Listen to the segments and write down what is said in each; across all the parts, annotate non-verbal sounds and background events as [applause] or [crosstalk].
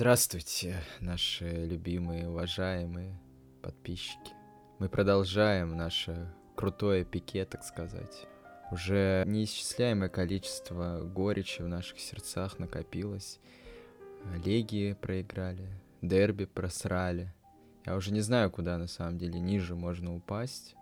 Здравствуйте, наши любимые, уважаемые подписчики. Мы продолжаем наше крутое пике, так сказать. Уже неисчисляемое количество горечи в наших сердцах накопилось. Легии проиграли, дерби просрали. Я уже не знаю, куда на самом деле ниже можно упасть.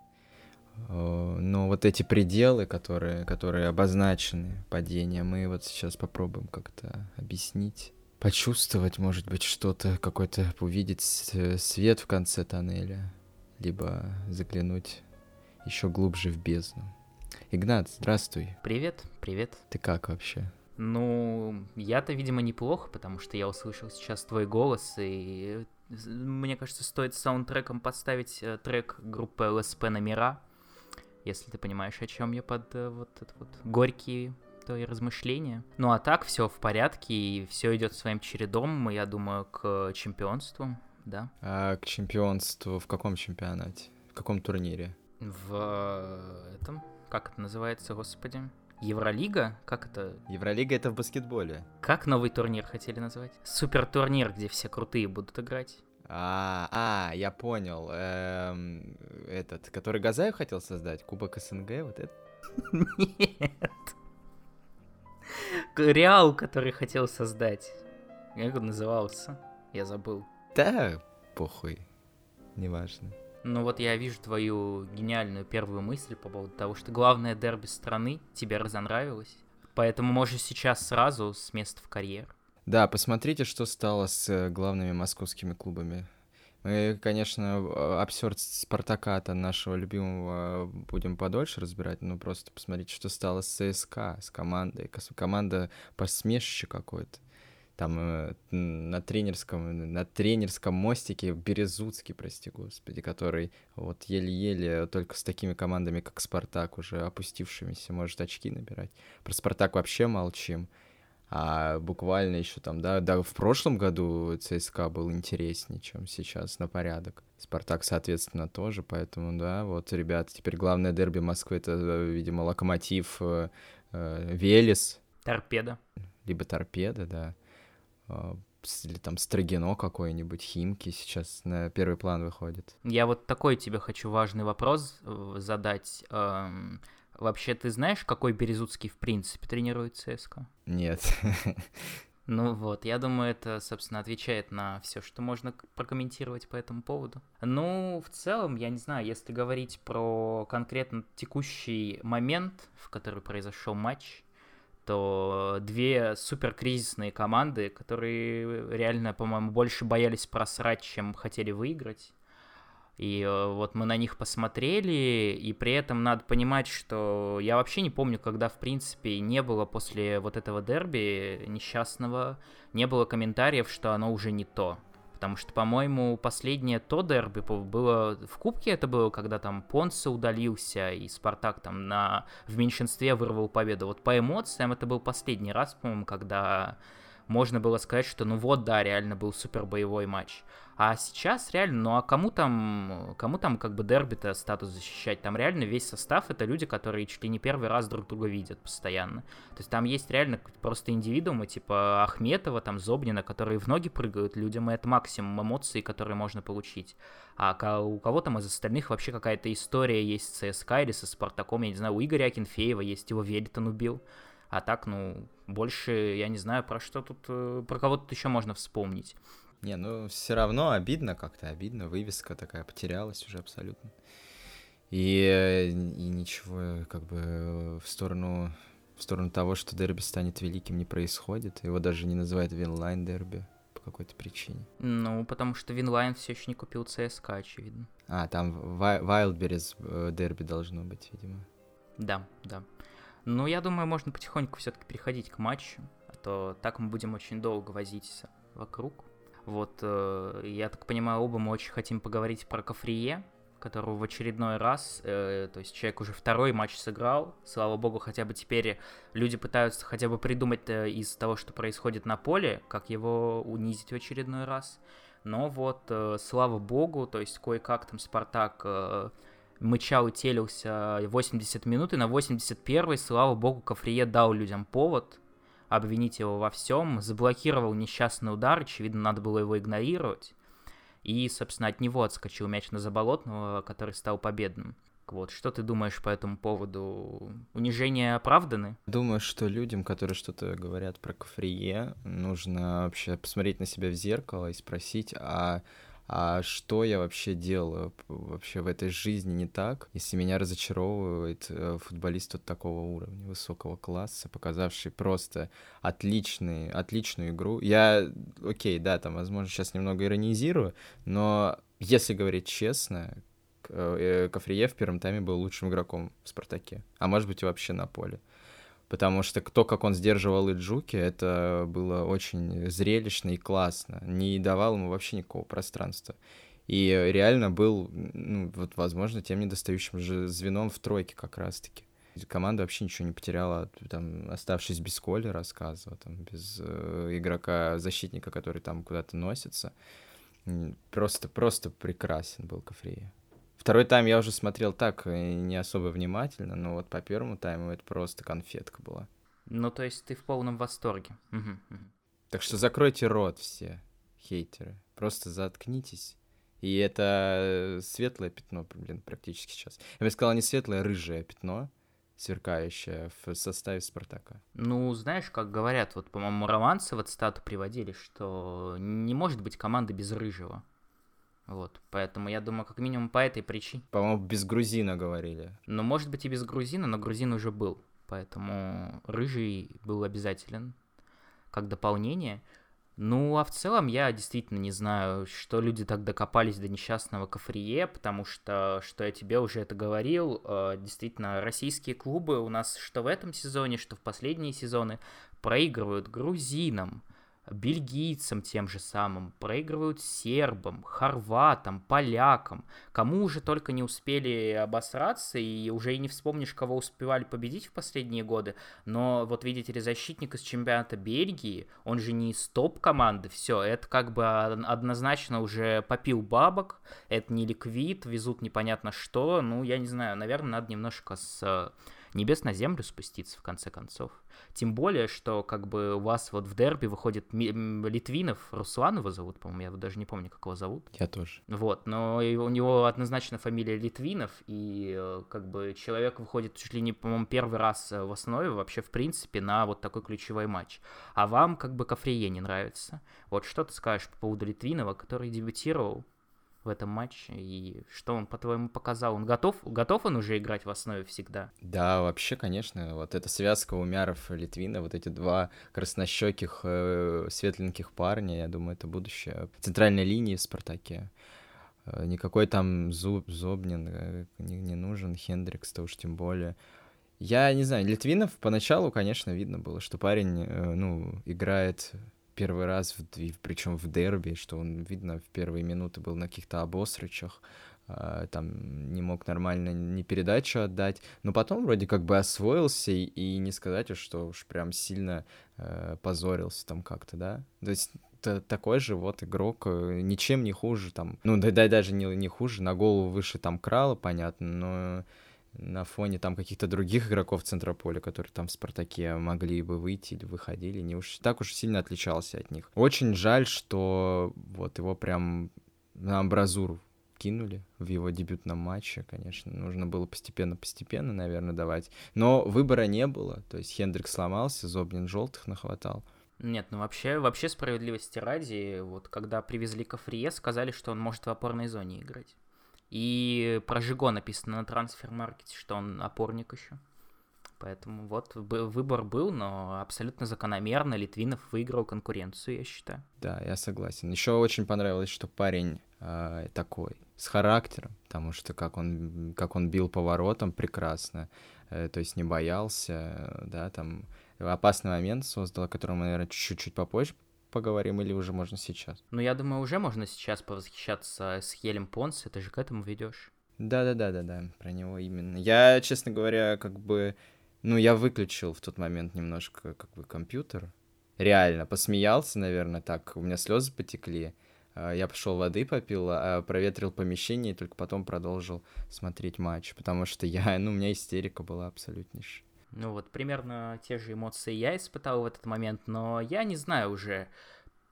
Э, но вот эти пределы, которые, которые обозначены падения, мы вот сейчас попробуем как-то объяснить почувствовать, может быть, что-то, какой-то увидеть свет в конце тоннеля, либо заглянуть еще глубже в бездну. Игнат, здравствуй. Привет, привет. Ты как вообще? Ну, я-то, видимо, неплохо, потому что я услышал сейчас твой голос, и мне кажется, стоит саундтреком подставить э, трек группы ЛСП «Номера», если ты понимаешь, о чем я под э, вот этот вот горький твои размышления. Ну а так все в порядке, и все идет своим чередом, я думаю, к чемпионству, да. А к чемпионству в каком чемпионате? В каком турнире? В э, этом, как это называется, господи? Евролига? Как это? Евролига это в баскетболе. Как новый турнир хотели назвать? Супер турнир, где все крутые будут играть. А, а, я понял. Эм, этот, который Газаев хотел создать, Кубок СНГ, вот это? [laughs] Нет. Реал, который хотел создать. Как он назывался? Я забыл. Да, похуй. Неважно. Ну вот я вижу твою гениальную первую мысль по поводу того, что главное дерби страны тебе разонравилось. Поэтому можешь сейчас сразу с места в карьер. Да, посмотрите, что стало с э, главными московскими клубами. Мы, конечно, абсурд Спартака-то нашего любимого будем подольше разбирать, но просто посмотрите, что стало с ЦСКА, с командой. Команда посмешище какое-то. Там э, на тренерском, на тренерском мостике Березуцкий, прости господи, который вот еле-еле только с такими командами, как Спартак, уже опустившимися, может очки набирать. Про Спартак вообще молчим. А буквально еще там, да, да, в прошлом году ЦСКА был интереснее, чем сейчас на порядок. Спартак, соответственно, тоже, поэтому, да, вот, ребята, теперь главное дерби Москвы это, видимо, Локомотив, э, э, Велес. Торпеда. Либо Торпеда, да. Э, или там Строгино какой-нибудь, Химки сейчас на первый план выходит. Я вот такой тебе хочу важный вопрос э, задать. Эм Вообще, ты знаешь, какой Березутский в принципе тренирует ЦСКА? Нет. [laughs] Ну вот, я думаю, это, собственно, отвечает на все, что можно прокомментировать по этому поводу. Ну, в целом, я не знаю, если говорить про конкретно текущий момент, в который произошел матч, то две суперкризисные команды, которые реально, по-моему, больше боялись просрать, чем хотели выиграть. И э, вот мы на них посмотрели, и при этом надо понимать, что я вообще не помню, когда, в принципе, не было после вот этого дерби несчастного, не было комментариев, что оно уже не то. Потому что, по-моему, последнее то дерби было в Кубке, это было, когда там Понса удалился, и Спартак там на, в меньшинстве вырвал победу. Вот по эмоциям это был последний раз, по-моему, когда можно было сказать, что ну вот, да, реально был супер боевой матч. А сейчас реально, ну а кому там, кому там как бы дерби-то статус защищать? Там реально весь состав это люди, которые чуть ли не первый раз друг друга видят постоянно. То есть там есть реально просто индивидуумы, типа Ахметова, там Зобнина, которые в ноги прыгают людям, и это максимум эмоций, которые можно получить. А у кого там из остальных вообще какая-то история есть с ЦСКА или со Спартаком, я не знаю, у Игоря Акинфеева есть, его Велитон убил. А так, ну, больше, я не знаю, про что тут, э, про кого тут еще можно вспомнить. Не, ну все равно обидно как-то, обидно. Вывеска такая потерялась уже абсолютно. И, и ничего, как бы в сторону, в сторону того, что дерби станет великим, не происходит. Его даже не называют Winline дерби по какой-то причине. Ну, потому что Winline все еще не купил ЦСКА, очевидно. А, там Wildberries э, дерби должно быть, видимо. Да, да. Ну, я думаю, можно потихоньку все-таки переходить к матчу, а то так мы будем очень долго возиться вокруг. Вот, э, я так понимаю, оба мы очень хотим поговорить про Кафрие, которого в очередной раз, э, то есть человек уже второй матч сыграл, слава богу, хотя бы теперь люди пытаются хотя бы придумать э, из того, что происходит на поле, как его унизить в очередной раз. Но вот, э, слава богу, то есть кое-как там Спартак э, мычал и телился 80 минут, и на 81-й, слава богу, Кафрие дал людям повод обвинить его во всем, заблокировал несчастный удар, очевидно, надо было его игнорировать. И, собственно, от него отскочил мяч на Заболотного, который стал победным. Вот, что ты думаешь по этому поводу? Унижения оправданы? Думаю, что людям, которые что-то говорят про Кафрие, нужно вообще посмотреть на себя в зеркало и спросить, а а что я вообще делаю вообще в этой жизни не так, если меня разочаровывает э, футболист вот такого уровня, высокого класса, показавший просто отличный, отличную игру. Я, окей, да, там, возможно, сейчас немного иронизирую, но если говорить честно, Э, Кафрие в первом тайме был лучшим игроком в «Спартаке», а может быть и вообще на поле. Потому что то, как он сдерживал Иджуки, это было очень зрелищно и классно. Не давал ему вообще никакого пространства. И реально был, ну, вот, возможно, тем недостающим же звеном в тройке как раз-таки. Команда вообще ничего не потеряла, там, оставшись без Коли, рассказывал, там, без э, игрока-защитника, который там куда-то носится. Просто, просто прекрасен был Кафрия. Второй тайм я уже смотрел так, э, не особо внимательно, но вот по первому тайму это просто конфетка была. Ну, то есть ты в полном восторге. Угу, угу. Так что закройте рот все, хейтеры. Просто заткнитесь. И это светлое пятно, блин, практически сейчас. Я бы сказал, не светлое, а рыжее пятно, сверкающее в составе Спартака. Ну, знаешь, как говорят, вот, по-моему, романцы вот стату приводили, что не может быть команды без рыжего. Вот, поэтому я думаю, как минимум по этой причине. По-моему, без грузина говорили. Ну, может быть и без грузина, но грузин уже был. Поэтому рыжий был обязателен как дополнение. Ну, а в целом я действительно не знаю, что люди так докопались до несчастного Кафрие, потому что, что я тебе уже это говорил, э, действительно, российские клубы у нас что в этом сезоне, что в последние сезоны проигрывают грузинам, бельгийцам тем же самым, проигрывают сербам, хорватам, полякам, кому уже только не успели обосраться, и уже и не вспомнишь, кого успевали победить в последние годы, но вот видите ли, защитник из чемпионата Бельгии, он же не из топ-команды, все, это как бы однозначно уже попил бабок, это не ликвид, везут непонятно что, ну, я не знаю, наверное, надо немножко с небес на землю спуститься, в конце концов. Тем более, что как бы у вас вот в дерби выходит Литвинов, Руслан его зовут, по-моему, я даже не помню, как его зовут. Я тоже. Вот, но у него однозначно фамилия Литвинов, и э, как бы человек выходит чуть ли не, по-моему, первый раз в основе вообще, в принципе, на вот такой ключевой матч. А вам как бы Кафрие не нравится. Вот что ты скажешь по поводу Литвинова, который дебютировал в этом матче, и что он, по-твоему, показал? Он готов, готов он уже играть в основе всегда? Да, вообще, конечно, вот эта связка Умяров и Литвина, вот эти два краснощеких, э, светленьких парня, я думаю, это будущее центральной линии в «Спартаке». Э, никакой там Зуб, Зобнин э, не, не нужен, Хендрикс-то уж тем более. Я не знаю, Литвинов поначалу, конечно, видно было, что парень, ну, играет первый раз, причем в дерби, что он, видно, в первые минуты был на каких-то обосрычах, а, там не мог нормально ни передачу отдать, но потом вроде как бы освоился, и, и не сказать, что уж прям сильно э, позорился там как-то, да? То есть такой же вот игрок, э, ничем не хуже там, ну да, да даже не, не хуже, на голову выше там крала, понятно, но на фоне там каких-то других игроков центра поля, которые там в «Спартаке» могли бы выйти или выходили, не уж так уж сильно отличался от них. Очень жаль, что вот его прям на амбразуру кинули в его дебютном матче, конечно. Нужно было постепенно-постепенно, наверное, давать. Но выбора не было. То есть Хендрик сломался, Зобнин желтых нахватал. Нет, ну вообще, вообще справедливости ради, вот когда привезли Кафрие, сказали, что он может в опорной зоне играть. И про Жиго написано на трансфер-маркете, что он опорник еще. Поэтому вот выбор был, но абсолютно закономерно Литвинов выиграл конкуренцию, я считаю. Да, я согласен. Еще очень понравилось, что парень э, такой, с характером, потому что как он, как он бил поворотом прекрасно, э, то есть не боялся, да, там опасный момент создал, о котором мы, наверное, чуть-чуть попозже поговорим или уже можно сейчас? Ну, я думаю, уже можно сейчас повосхищаться с Хелем Понс, ты же к этому ведешь. Да-да-да-да-да, про него именно. Я, честно говоря, как бы, ну, я выключил в тот момент немножко, как бы, компьютер. Реально, посмеялся, наверное, так, у меня слезы потекли. А, я пошел воды попил, а, проветрил помещение и только потом продолжил смотреть матч, потому что я, ну, у меня истерика была абсолютнейшая. Ну вот, примерно те же эмоции я испытал в этот момент, но я не знаю уже,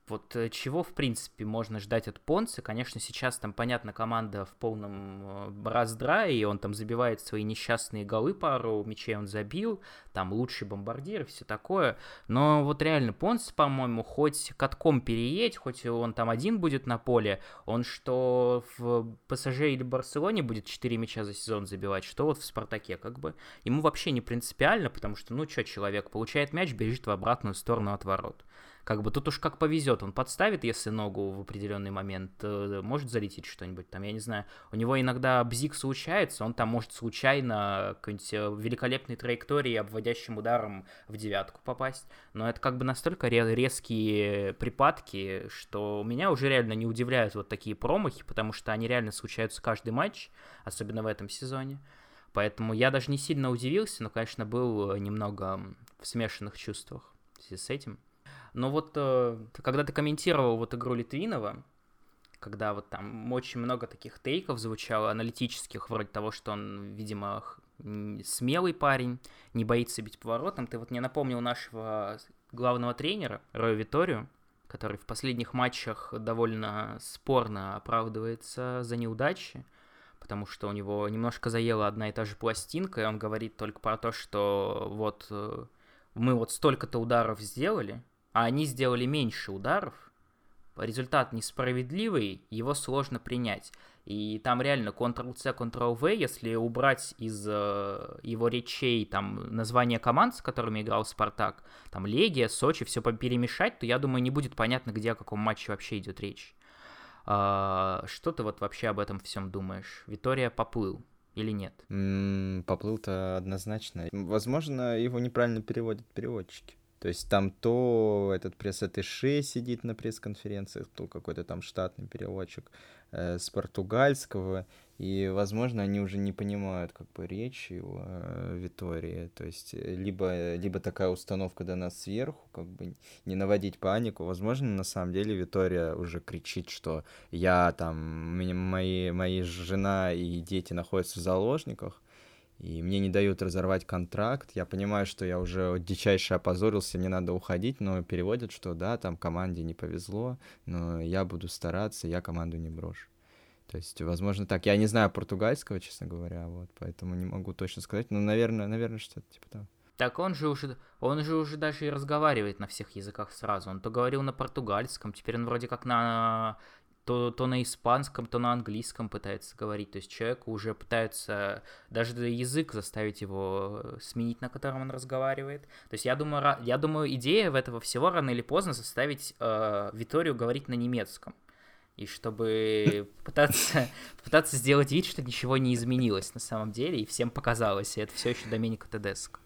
вот э, чего, в принципе, можно ждать от Понца? Конечно, сейчас там, понятно, команда в полном э, раздрае, и он там забивает свои несчастные голы, пару мячей он забил, там лучший бомбардир и все такое. Но вот реально Понс, по-моему, хоть катком переедь, хоть он там один будет на поле, он что в ПСЖ или Барселоне будет 4 мяча за сезон забивать, что вот в Спартаке, как бы. Ему вообще не принципиально, потому что, ну что, человек получает мяч, бежит в обратную сторону от ворот. Как бы тут уж как повезет, он подставит, если ногу в определенный момент, э, может залететь что-нибудь там, я не знаю. У него иногда бзик случается, он там может случайно какой-нибудь э, великолепной траектории обводящим ударом в девятку попасть. Но это как бы настолько резкие припадки, что меня уже реально не удивляют вот такие промахи, потому что они реально случаются каждый матч, особенно в этом сезоне. Поэтому я даже не сильно удивился, но, конечно, был немного в смешанных чувствах в связи с этим. Но вот э, когда ты комментировал вот игру Литвинова, когда вот там очень много таких тейков звучало, аналитических, вроде того, что он, видимо, смелый парень, не боится бить поворотом, ты вот мне напомнил нашего главного тренера, Роя Виторию, который в последних матчах довольно спорно оправдывается за неудачи, потому что у него немножко заела одна и та же пластинка, и он говорит только про то, что вот э, мы вот столько-то ударов сделали, а они сделали меньше ударов, результат несправедливый, его сложно принять. И там реально Ctrl-C, Ctrl-V, если убрать из э, его речей там название команд, с которыми играл Спартак, там Легия, Сочи, все перемешать, то я думаю, не будет понятно, где о каком матче вообще идет речь. А, что ты вот вообще об этом всем думаешь? Витория поплыл или нет? Mm, поплыл-то однозначно. Возможно, его неправильно переводят переводчики. То есть там то этот пресс-атташе сидит на пресс-конференциях, то какой-то там штатный переводчик э, с португальского, и, возможно, они уже не понимают как бы речи у э, Витории. То есть э, либо, либо такая установка до нас сверху, как бы не наводить панику. Возможно, на самом деле Витория уже кричит, что я там, мои, мои жена и дети находятся в заложниках, и мне не дают разорвать контракт. Я понимаю, что я уже дичайше опозорился, мне надо уходить, но переводят, что да, там команде не повезло, но я буду стараться, я команду не брошу. То есть, возможно, так. Я не знаю португальского, честно говоря, вот, поэтому не могу точно сказать, но, наверное, наверное, что-то типа того. Так он же уже, он же уже даже и разговаривает на всех языках сразу. Он то говорил на португальском, теперь он вроде как на то, то на испанском, то на английском пытается говорить. То есть человеку уже пытаются даже язык заставить его э, сменить, на котором он разговаривает. То есть я думаю, я думаю идея в этого всего рано или поздно заставить э, Виторию говорить на немецком. И чтобы пытаться, [laughs] пытаться сделать вид, что ничего не изменилось на самом деле, и всем показалось, и это все еще Доменико Тедеско.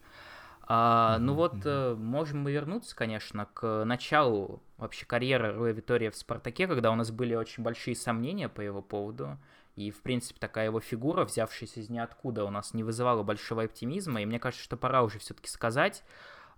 А, ну вот, э, можем мы вернуться, конечно, к началу вообще карьеры Руя Витория в «Спартаке», когда у нас были очень большие сомнения по его поводу. И, в принципе, такая его фигура, взявшаяся из ниоткуда, у нас не вызывала большого оптимизма. И мне кажется, что пора уже все-таки сказать,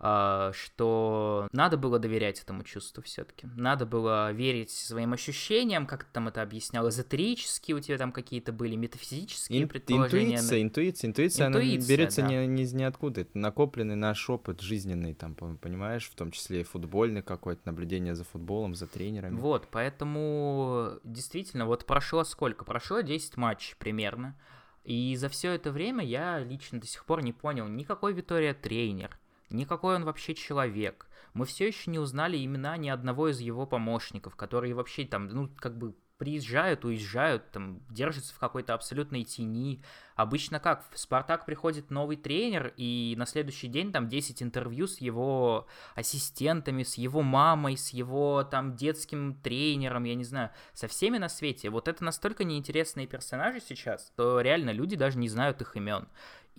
что надо было доверять этому чувству все-таки. Надо было верить своим ощущениям, как ты там это объяснял, эзотерические у тебя там какие-то были, метафизические Ин- предположения. Интуиция, интуиция, интуиция, интуиция она берется да. не, не из ниоткуда, это накопленный наш опыт жизненный, там, понимаешь, в том числе и футбольный какой-то, наблюдение за футболом, за тренерами. Вот, поэтому действительно, вот прошло сколько? Прошло 10 матчей примерно. И за все это время я лично до сих пор не понял, никакой Витория тренер, Никакой он вообще человек. Мы все еще не узнали имена ни одного из его помощников, которые вообще там, ну, как бы приезжают, уезжают, там, держатся в какой-то абсолютной тени. Обычно как? В «Спартак» приходит новый тренер, и на следующий день там 10 интервью с его ассистентами, с его мамой, с его там детским тренером, я не знаю, со всеми на свете. Вот это настолько неинтересные персонажи сейчас, что реально люди даже не знают их имен.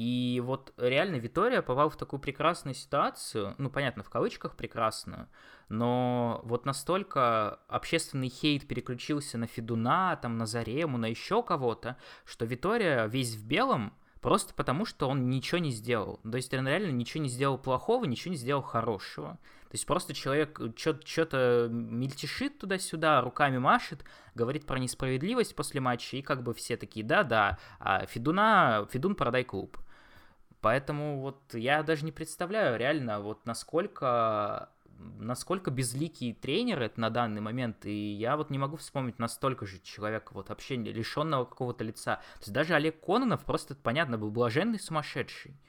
И вот реально Витория попал в такую прекрасную ситуацию, ну, понятно, в кавычках прекрасную, но вот настолько общественный хейт переключился на Федуна, там, на Зарему, на еще кого-то, что Витория весь в белом, просто потому, что он ничего не сделал. То есть он реально ничего не сделал плохого, ничего не сделал хорошего. То есть просто человек что-то мельтешит туда-сюда, руками машет, говорит про несправедливость после матча, и как бы все такие, да-да, а Федуна, Федун продай клуб. Поэтому вот я даже не представляю реально, вот насколько насколько безликий тренер это на данный момент, и я вот не могу вспомнить настолько же человека, вот вообще лишенного какого-то лица. То есть даже Олег Кононов просто, понятно, был блаженный сумасшедший.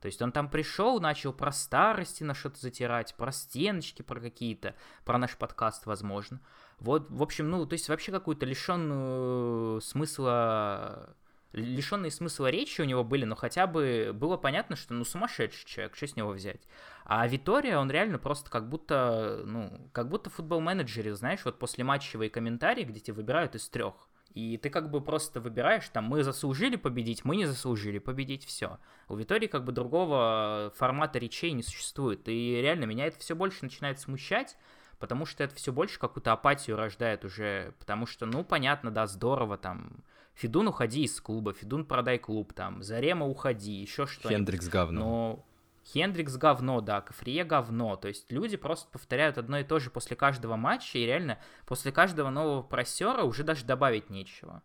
То есть он там пришел, начал про старости на что-то затирать, про стеночки, про какие-то, про наш подкаст, возможно. Вот, в общем, ну, то есть вообще какую-то лишенную смысла лишенные смысла речи у него были, но хотя бы было понятно, что ну сумасшедший человек, что с него взять. А Витория, он реально просто как будто, ну, как будто футбол-менеджере, знаешь, вот после матчевые комментарии, где тебя выбирают из трех. И ты как бы просто выбираешь, там, мы заслужили победить, мы не заслужили победить, все. У Витории как бы другого формата речей не существует. И реально меня это все больше начинает смущать, потому что это все больше какую-то апатию рождает уже, потому что, ну, понятно, да, здорово, там, Федун, уходи из клуба, Федун, продай клуб, там, Зарема, уходи, еще что-нибудь. Хендрикс говно. Но Хендрикс говно, да, Кафрие говно. То есть люди просто повторяют одно и то же после каждого матча, и реально после каждого нового просера уже даже добавить нечего.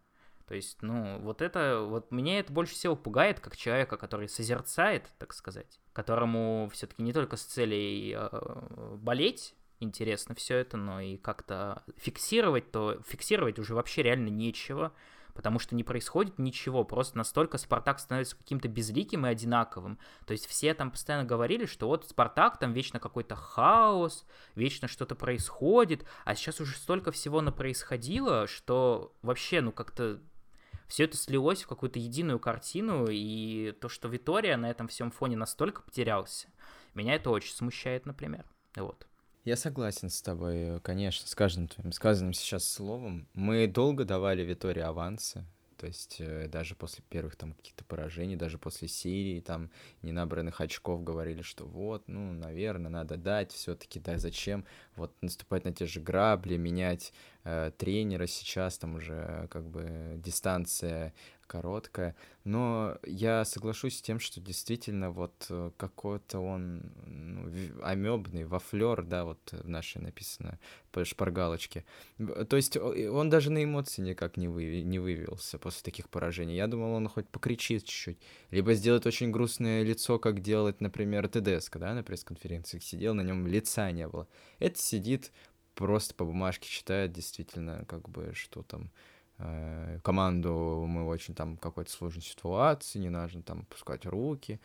То есть, ну, вот это, вот меня это больше всего пугает, как человека, который созерцает, так сказать, которому все-таки не только с целей э, болеть интересно все это, но и как-то фиксировать, то фиксировать уже вообще реально нечего потому что не происходит ничего, просто настолько Спартак становится каким-то безликим и одинаковым. То есть все там постоянно говорили, что вот Спартак там вечно какой-то хаос, вечно что-то происходит, а сейчас уже столько всего на происходило, что вообще, ну как-то все это слилось в какую-то единую картину, и то, что Витория на этом всем фоне настолько потерялся, меня это очень смущает, например. Вот. Я согласен с тобой, конечно, с каждым твоим сказанным сейчас словом. Мы долго давали Витории авансы, то есть э, даже после первых там каких-то поражений, даже после серии там ненабранных очков говорили, что вот, ну, наверное, надо дать все-таки, да, зачем вот наступать на те же грабли, менять э, тренера сейчас, там уже как бы дистанция короткая. Но я соглашусь с тем, что действительно вот э, какой-то он ну, амебный, вафлер, да, вот в нашей написано по шпаргалочке. То есть он даже на эмоции никак не, вы, не вывелся после таких поражений. Я думал, он хоть покричит чуть-чуть. Либо сделает очень грустное лицо, как делает, например, ТДСК, да, на пресс-конференциях сидел, на нем лица не было. Это сидит, просто по бумажке читает, действительно, как бы, что там Э, команду мы очень там какой-то сложной ситуации, не нужно там пускать руки,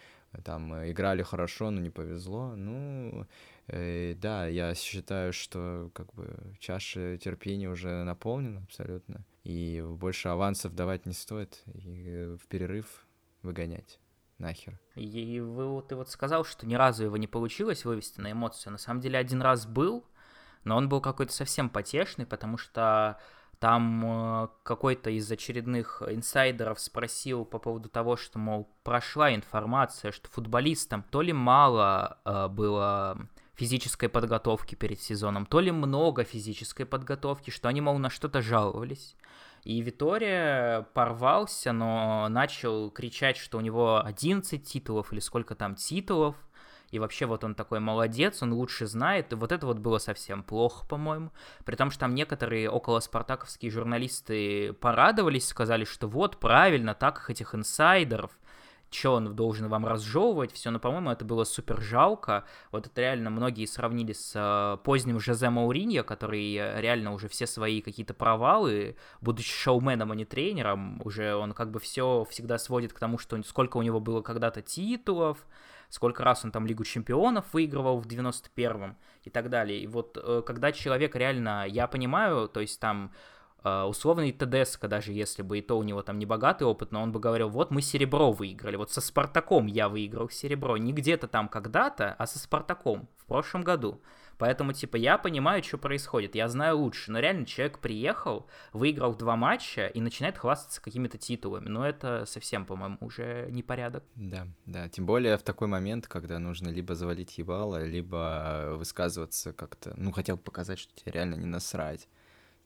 там э, играли хорошо, но не повезло. Ну, э, да, я считаю, что как бы чаша терпения уже наполнена абсолютно, и больше авансов давать не стоит, и в перерыв выгонять нахер. И вы, ты вот сказал, что ни разу его не получилось вывести на эмоцию. На самом деле один раз был, но он был какой-то совсем потешный, потому что там э, какой-то из очередных инсайдеров спросил по поводу того, что, мол, прошла информация, что футболистам то ли мало э, было физической подготовки перед сезоном, то ли много физической подготовки, что они, мол, на что-то жаловались. И Витория порвался, но начал кричать, что у него 11 титулов или сколько там титулов – и вообще вот он такой молодец, он лучше знает, и вот это вот было совсем плохо, по-моему, при том, что там некоторые около спартаковские журналисты порадовались, сказали, что вот, правильно, так их этих инсайдеров, что он должен вам разжевывать, все, но, по-моему, это было супер жалко. Вот это реально многие сравнили с э, поздним Жозе Мауриньо, который реально уже все свои какие-то провалы, будучи шоуменом, а не тренером, уже он как бы все всегда сводит к тому, что сколько у него было когда-то титулов, сколько раз он там Лигу Чемпионов выигрывал в 91-м и так далее. И вот э, когда человек реально, я понимаю, то есть там э, условный ТДСК, даже если бы и то у него там не богатый опыт, но он бы говорил, вот мы серебро выиграли, вот со Спартаком я выиграл серебро, не где-то там когда-то, а со Спартаком в прошлом году. Поэтому, типа, я понимаю, что происходит, я знаю лучше. Но реально человек приехал, выиграл два матча и начинает хвастаться какими-то титулами. Но это совсем, по-моему, уже непорядок. Да, да. Тем более в такой момент, когда нужно либо завалить ебало, либо высказываться как-то, ну, хотел показать, что тебе реально не насрать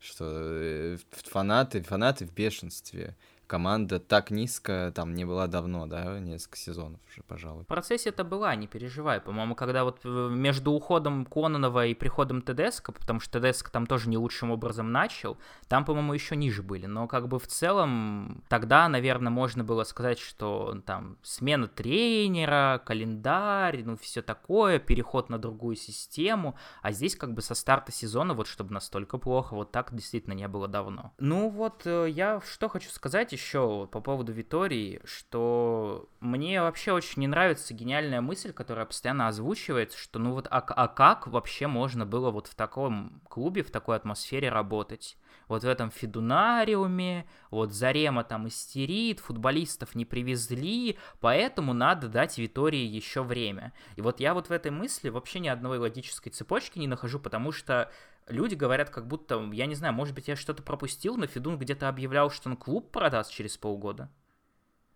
что э, фанаты, фанаты в бешенстве. Команда так низко там не была давно, да, несколько сезонов уже, пожалуй. В процессе это была, не переживай. По-моему, когда вот между уходом Кононова и приходом Тедеско, потому что Тедеско там тоже не лучшим образом начал, там, по-моему, еще ниже были. Но как бы в целом тогда, наверное, можно было сказать, что там смена тренера, календарь, ну все такое, переход на другую систему. А здесь как бы со старта сезона вот чтобы настолько плохо, вот так действительно не было давно. Ну вот э, я что хочу сказать еще по поводу Витории, что мне вообще очень не нравится гениальная мысль, которая постоянно озвучивается, что ну вот, а, а как вообще можно было вот в таком клубе, в такой атмосфере работать? Вот в этом Федунариуме, вот Зарема там истерит, футболистов не привезли, поэтому надо дать Витории еще время. И вот я вот в этой мысли вообще ни одной логической цепочки не нахожу, потому что люди говорят, как будто, я не знаю, может быть, я что-то пропустил, но Федун где-то объявлял, что он клуб продаст через полгода.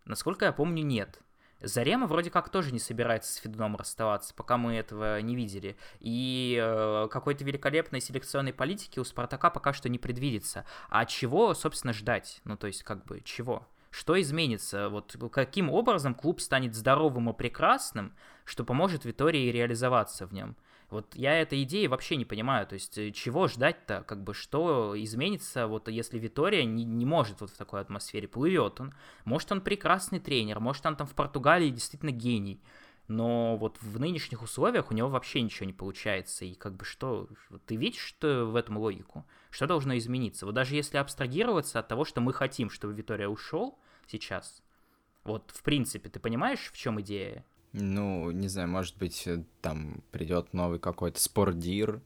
Насколько я помню, нет. Зарема вроде как тоже не собирается с Федуном расставаться, пока мы этого не видели. И э, какой-то великолепной селекционной политики у Спартака пока что не предвидится. А чего, собственно, ждать? Ну, то есть, как бы, чего? Что изменится? Вот каким образом клуб станет здоровым и прекрасным, что поможет Витории реализоваться в нем? Вот я этой идеи вообще не понимаю, то есть э, чего ждать-то, как бы что изменится, вот если Витория не, не может вот в такой атмосфере, плывет он, может он прекрасный тренер, может он там в Португалии действительно гений, но вот в нынешних условиях у него вообще ничего не получается, и как бы что, ты видишь что в этом логику? Что должно измениться? Вот даже если абстрагироваться от того, что мы хотим, чтобы Витория ушел сейчас, вот в принципе, ты понимаешь, в чем идея? Ну, не знаю, может быть, э, там придет новый какой-то спордир,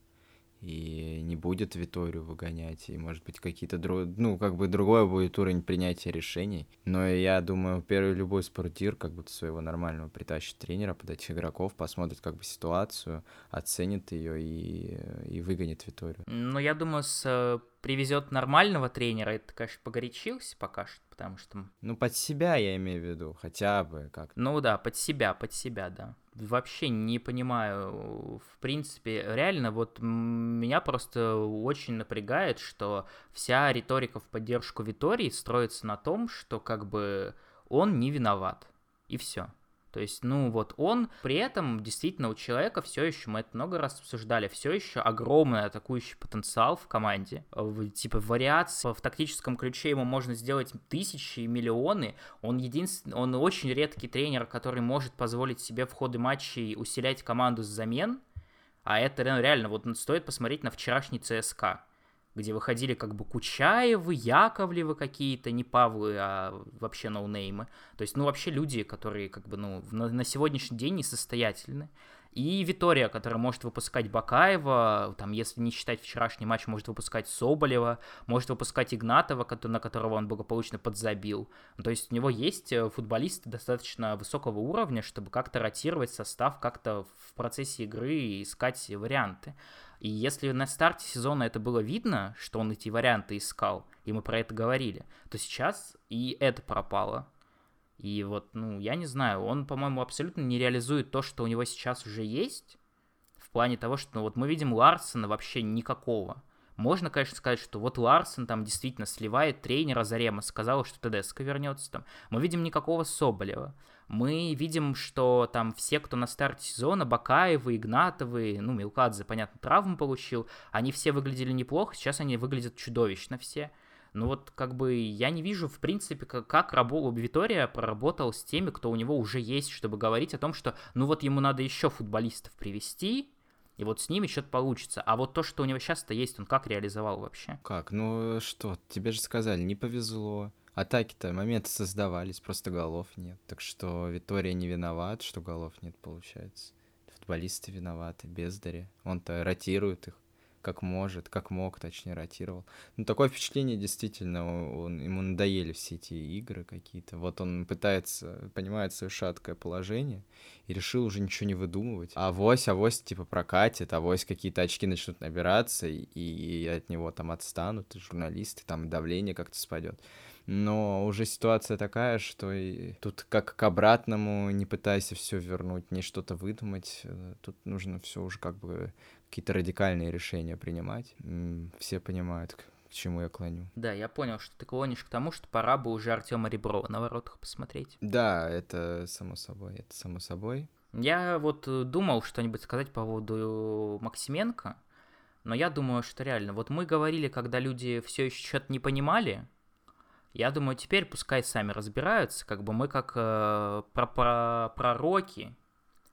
и не будет Виторию выгонять, и, может быть, какие-то друг... ну, как бы другой будет уровень принятия решений. Но я думаю, первый любой спортир как будто своего нормального притащит тренера под этих игроков, посмотрит как бы ситуацию, оценит ее и, и выгонит Виторию. Ну, я думаю, с э, привезет нормального тренера, это, конечно, погорячился пока что, потому что... Ну, под себя я имею в виду, хотя бы как Ну да, под себя, под себя, да. Вообще не понимаю, в принципе, реально, вот меня просто очень напрягает, что вся риторика в поддержку Витории строится на том, что как бы он не виноват, и все. То есть, ну вот он, при этом действительно у человека все еще, мы это много раз обсуждали, все еще огромный атакующий потенциал в команде. Типа вариаций в тактическом ключе ему можно сделать тысячи и миллионы. Он единственный, он очень редкий тренер, который может позволить себе в ходы матчей усилять команду с замен. А это ну, реально, вот стоит посмотреть на вчерашний ЦСКА где выходили как бы Кучаевы, Яковлевы какие-то, не Павлы, а вообще ноунеймы. То есть, ну, вообще люди, которые как бы, ну, на, на сегодняшний день несостоятельны. И Витория, которая может выпускать Бакаева, там, если не считать вчерашний матч, может выпускать Соболева, может выпускать Игнатова, на которого он благополучно подзабил. То есть у него есть э, футболисты достаточно высокого уровня, чтобы как-то ротировать состав, как-то в процессе игры искать варианты. И если на старте сезона это было видно, что он эти варианты искал, и мы про это говорили, то сейчас и это пропало. И вот, ну, я не знаю, он, по-моему, абсолютно не реализует то, что у него сейчас уже есть, в плане того, что ну, вот мы видим Ларсона вообще никакого. Можно, конечно, сказать, что вот Ларсон там действительно сливает тренера Зарема, сказал, что ТДСК вернется там. Мы видим никакого Соболева мы видим, что там все, кто на старте сезона, Бакаевы, Игнатовы, ну, Милкадзе, понятно, травму получил, они все выглядели неплохо, сейчас они выглядят чудовищно все. Ну вот как бы я не вижу, в принципе, как, как работал Витория проработал с теми, кто у него уже есть, чтобы говорить о том, что ну вот ему надо еще футболистов привести, и вот с ними что-то получится. А вот то, что у него сейчас-то есть, он как реализовал вообще? Как? Ну что, тебе же сказали, не повезло. Атаки-то, моменты создавались, просто голов нет. Так что Витория не виноват, что голов нет, получается. Футболисты виноваты, бездари. Он-то ротирует их как может, как мог, точнее, ротировал. Ну, такое впечатление, действительно, он, ему надоели все эти игры какие-то. Вот он пытается, понимает свое шаткое положение и решил уже ничего не выдумывать. А авось, авось, типа, прокатит, авось какие-то очки начнут набираться, и, и от него там отстанут, журналисты, там давление как-то спадет но уже ситуация такая, что и тут как к обратному не пытайся все вернуть, не что-то выдумать, э, тут нужно все уже как бы какие-то радикальные решения принимать. Все понимают, к чему я клоню. Да, я понял, что ты клонишь к тому, что пора бы уже Артема Реброва на воротах посмотреть. Да, это само собой, это само собой. Я вот э, думал что-нибудь сказать по поводу Максименко, но я думаю, что реально, вот мы говорили, когда люди все еще что-то не понимали, я думаю, теперь пускай сами разбираются, как бы мы как э, про про пророки,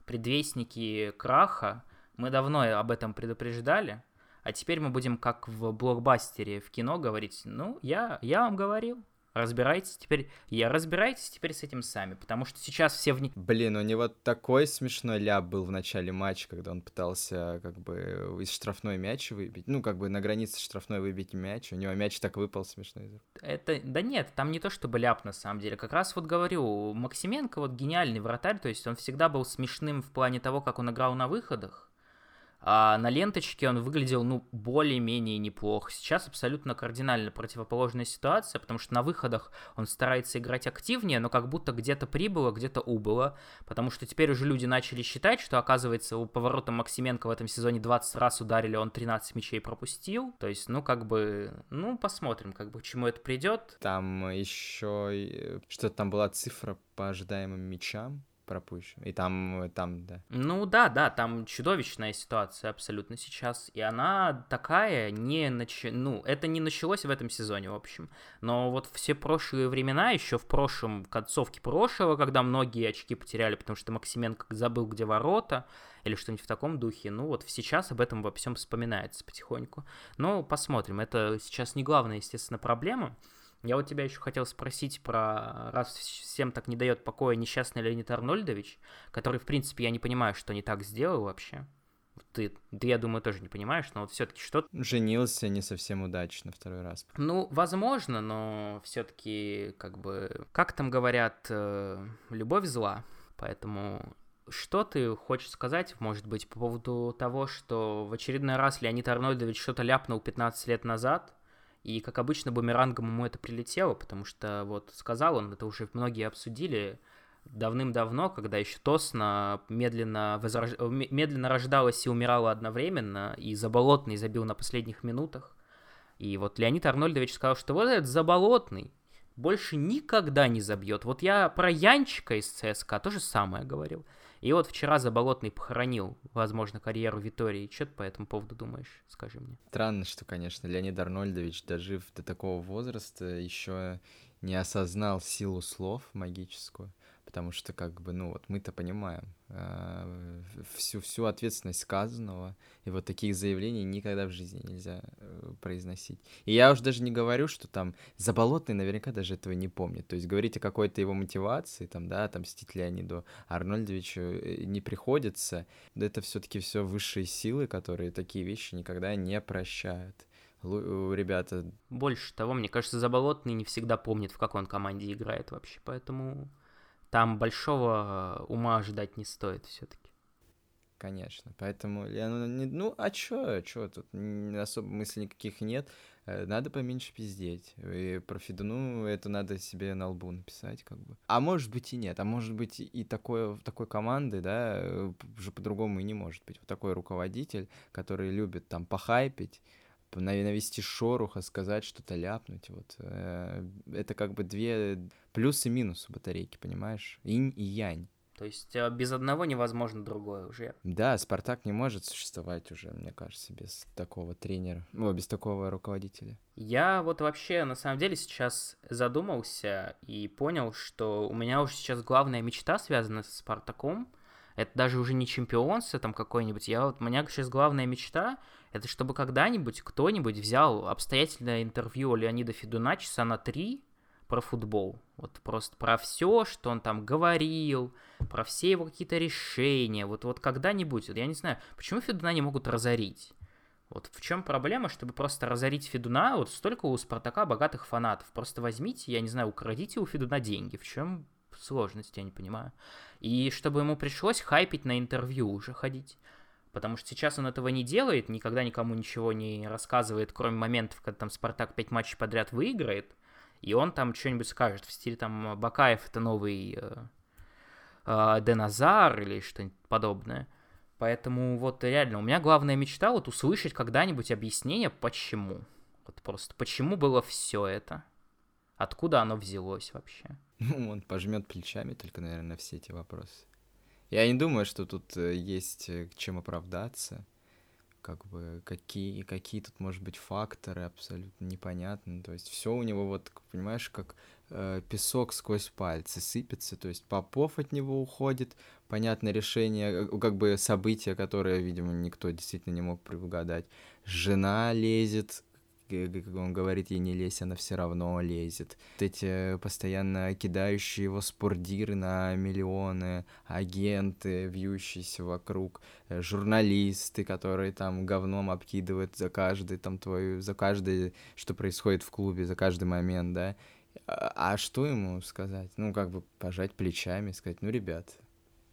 предвестники краха, мы давно об этом предупреждали, а теперь мы будем как в блокбастере в кино говорить, ну, я, я вам говорил, Разбирайтесь теперь, я разбирайтесь теперь с этим сами, потому что сейчас все в... Блин, у него такой смешной ляп был в начале матча, когда он пытался как бы из штрафной мяч выбить, ну как бы на границе штрафной выбить мяч, у него мяч так выпал смешной. Это, да нет, там не то чтобы ляп на самом деле, как раз вот говорю, Максименко вот гениальный вратарь, то есть он всегда был смешным в плане того, как он играл на выходах, а на ленточке он выглядел, ну, более-менее неплохо. Сейчас абсолютно кардинально противоположная ситуация, потому что на выходах он старается играть активнее, но как будто где-то прибыло, где-то убыло, потому что теперь уже люди начали считать, что, оказывается, у поворота Максименко в этом сезоне 20 раз ударили, он 13 мячей пропустил. То есть, ну, как бы, ну, посмотрим, как бы, к чему это придет. Там еще что-то там была цифра по ожидаемым мячам, пропущен. И там, там, да. Ну да, да, там чудовищная ситуация абсолютно сейчас. И она такая не нач... Ну, это не началось в этом сезоне, в общем. Но вот все прошлые времена, еще в прошлом, в концовке прошлого, когда многие очки потеряли, потому что Максименко забыл, где ворота, или что-нибудь в таком духе. Ну вот сейчас об этом во всем вспоминается потихоньку. Но посмотрим. Это сейчас не главная, естественно, проблема. Я вот тебя еще хотел спросить про, раз всем так не дает покоя несчастный Леонид Арнольдович, который, в принципе, я не понимаю, что не так сделал вообще. Ты, ты, я думаю, тоже не понимаешь, но вот все-таки что... Женился не совсем удачно второй раз. Ну, возможно, но все-таки, как бы, как там говорят, э, любовь зла, поэтому что ты хочешь сказать, может быть, по поводу того, что в очередной раз Леонид Арнольдович что-то ляпнул 15 лет назад, и, как обычно, бумерангом ему это прилетело, потому что, вот, сказал он, это уже многие обсудили давным-давно, когда еще Тосна медленно, возрож... медленно рождалась и умирала одновременно, и Заболотный забил на последних минутах. И вот Леонид Арнольдович сказал, что вот этот Заболотный больше никогда не забьет. Вот я про Янчика из ЦСКА то же самое говорил. И вот вчера Заболотный похоронил, возможно, карьеру Витории. Что ты по этому поводу думаешь? Скажи мне. Странно, что, конечно, Леонид Арнольдович, дожив до такого возраста, еще не осознал силу слов магическую потому что, как бы, ну вот мы-то понимаем э, всю, всю ответственность сказанного, и вот таких заявлений никогда в жизни нельзя э, произносить. И я уже даже не говорю, что там Заболотный наверняка даже этого не помнит. То есть говорить о какой-то его мотивации, там, да, там, мстить Леониду Арнольдовичу э, не приходится. Это все-таки все высшие силы, которые такие вещи никогда не прощают ребята. Больше того, мне кажется, Заболотный не всегда помнит, в какой он команде играет вообще, поэтому там большого э, ума ожидать не стоит все-таки. Конечно, поэтому, ну, ну а чё, чё тут, особо мыслей никаких нет, э, надо поменьше пиздеть, и про Федуну это надо себе на лбу написать, как бы. А может быть и нет, а может быть и такое, такой команды, да, э, уже по-другому и не может быть. Вот такой руководитель, который любит там похайпить, навести шоруха, сказать что-то ляпнуть, вот. Это как бы две плюс и минус у батарейки, понимаешь? Инь и янь. То есть э, без одного невозможно другое уже. Да, Спартак не может существовать уже, мне кажется, без такого тренера, ну, без такого руководителя. Я вот вообще, на самом деле, сейчас задумался и понял, что у меня уже сейчас главная мечта связана с Спартаком. Это даже уже не чемпионство там какое-нибудь. Я вот, у меня сейчас главная мечта, это чтобы когда-нибудь кто-нибудь взял обстоятельное интервью Леонида Федуна часа на три, про футбол. Вот просто про все, что он там говорил, про все его какие-то решения. Вот, вот когда-нибудь, вот я не знаю, почему Федуна не могут разорить? Вот в чем проблема, чтобы просто разорить Федуна? Вот столько у Спартака богатых фанатов. Просто возьмите, я не знаю, украдите у Федуна деньги. В чем сложность, я не понимаю. И чтобы ему пришлось хайпить на интервью уже ходить. Потому что сейчас он этого не делает, никогда никому ничего не рассказывает, кроме моментов, когда там Спартак пять матчей подряд выиграет и он там что-нибудь скажет в стиле там Бакаев это новый э, э, Деназар или что-нибудь подобное. Поэтому вот реально у меня главная мечта вот услышать когда-нибудь объяснение почему. Вот просто почему было все это? Откуда оно взялось вообще? Ну, он пожмет плечами только, наверное, на все эти вопросы. Я не думаю, что тут э, есть э, чем оправдаться. Как бы какие, какие тут, может быть, факторы абсолютно непонятны. То есть все у него вот, понимаешь, как э, песок сквозь пальцы сыпется. То есть Попов от него уходит. Понятное решение, э, как бы события, которые, видимо, никто действительно не мог предугадать. Жена лезет он говорит, ей не лезь, она все равно лезет. Вот эти постоянно кидающие его спордиры на миллионы, агенты, вьющиеся вокруг, э, журналисты, которые там говном обкидывают за каждый там твою, за каждый, что происходит в клубе, за каждый момент, да. А, а что ему сказать? Ну, как бы пожать плечами, сказать, ну, ребят,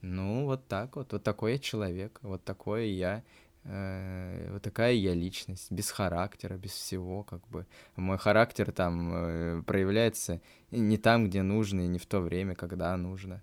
ну, вот так вот, вот такой я человек, вот такой я, э, вот такая я личность, без характера, без всего, как бы. Мой характер там э, проявляется не там, где нужно, и не в то время, когда нужно.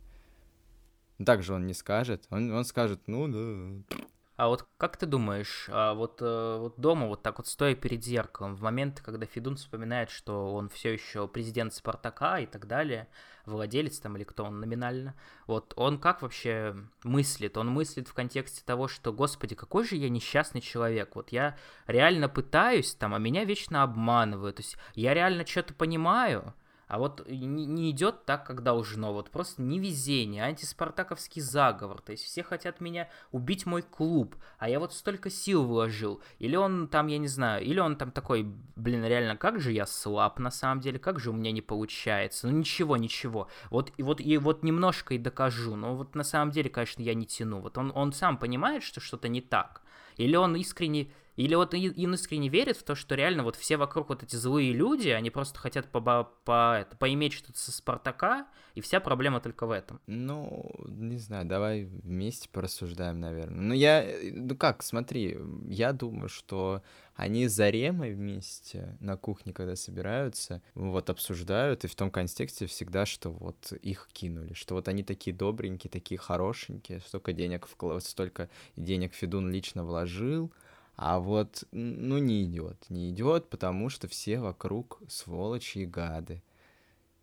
Так же он не скажет. Он, он скажет, ну да. А вот как ты думаешь, а вот, э, вот дома, вот так вот стоя перед зеркалом, в момент, когда Федун вспоминает, что он все еще президент Спартака и так далее, владелец там или кто он номинально, вот он как вообще мыслит? Он мыслит в контексте того, что, господи, какой же я несчастный человек, вот я реально пытаюсь там, а меня вечно обманывают, то есть я реально что-то понимаю, а вот не, не идет так, как должно. Вот просто невезение, антиспартаковский заговор. То есть все хотят меня убить мой клуб, а я вот столько сил вложил. Или он там, я не знаю, или он там такой, блин, реально, как же я слаб на самом деле, как же у меня не получается. Ну ничего, ничего. Вот и вот и вот немножко и докажу. Но вот на самом деле, конечно, я не тяну. Вот он, он сам понимает, что что-то не так. Или он искренне или вот он искренне верит в то, что реально вот все вокруг вот эти злые люди, они просто хотят по, по, это, поиметь что-то со Спартака, и вся проблема только в этом. Ну, не знаю, давай вместе порассуждаем, наверное. Ну, я, ну как, смотри, я думаю, что они с Заремой вместе на кухне, когда собираются, вот обсуждают, и в том контексте всегда, что вот их кинули, что вот они такие добренькие, такие хорошенькие, столько денег, вкл... столько денег Федун лично вложил, а вот, ну, не идет. Не идет, потому что все вокруг сволочи и гады.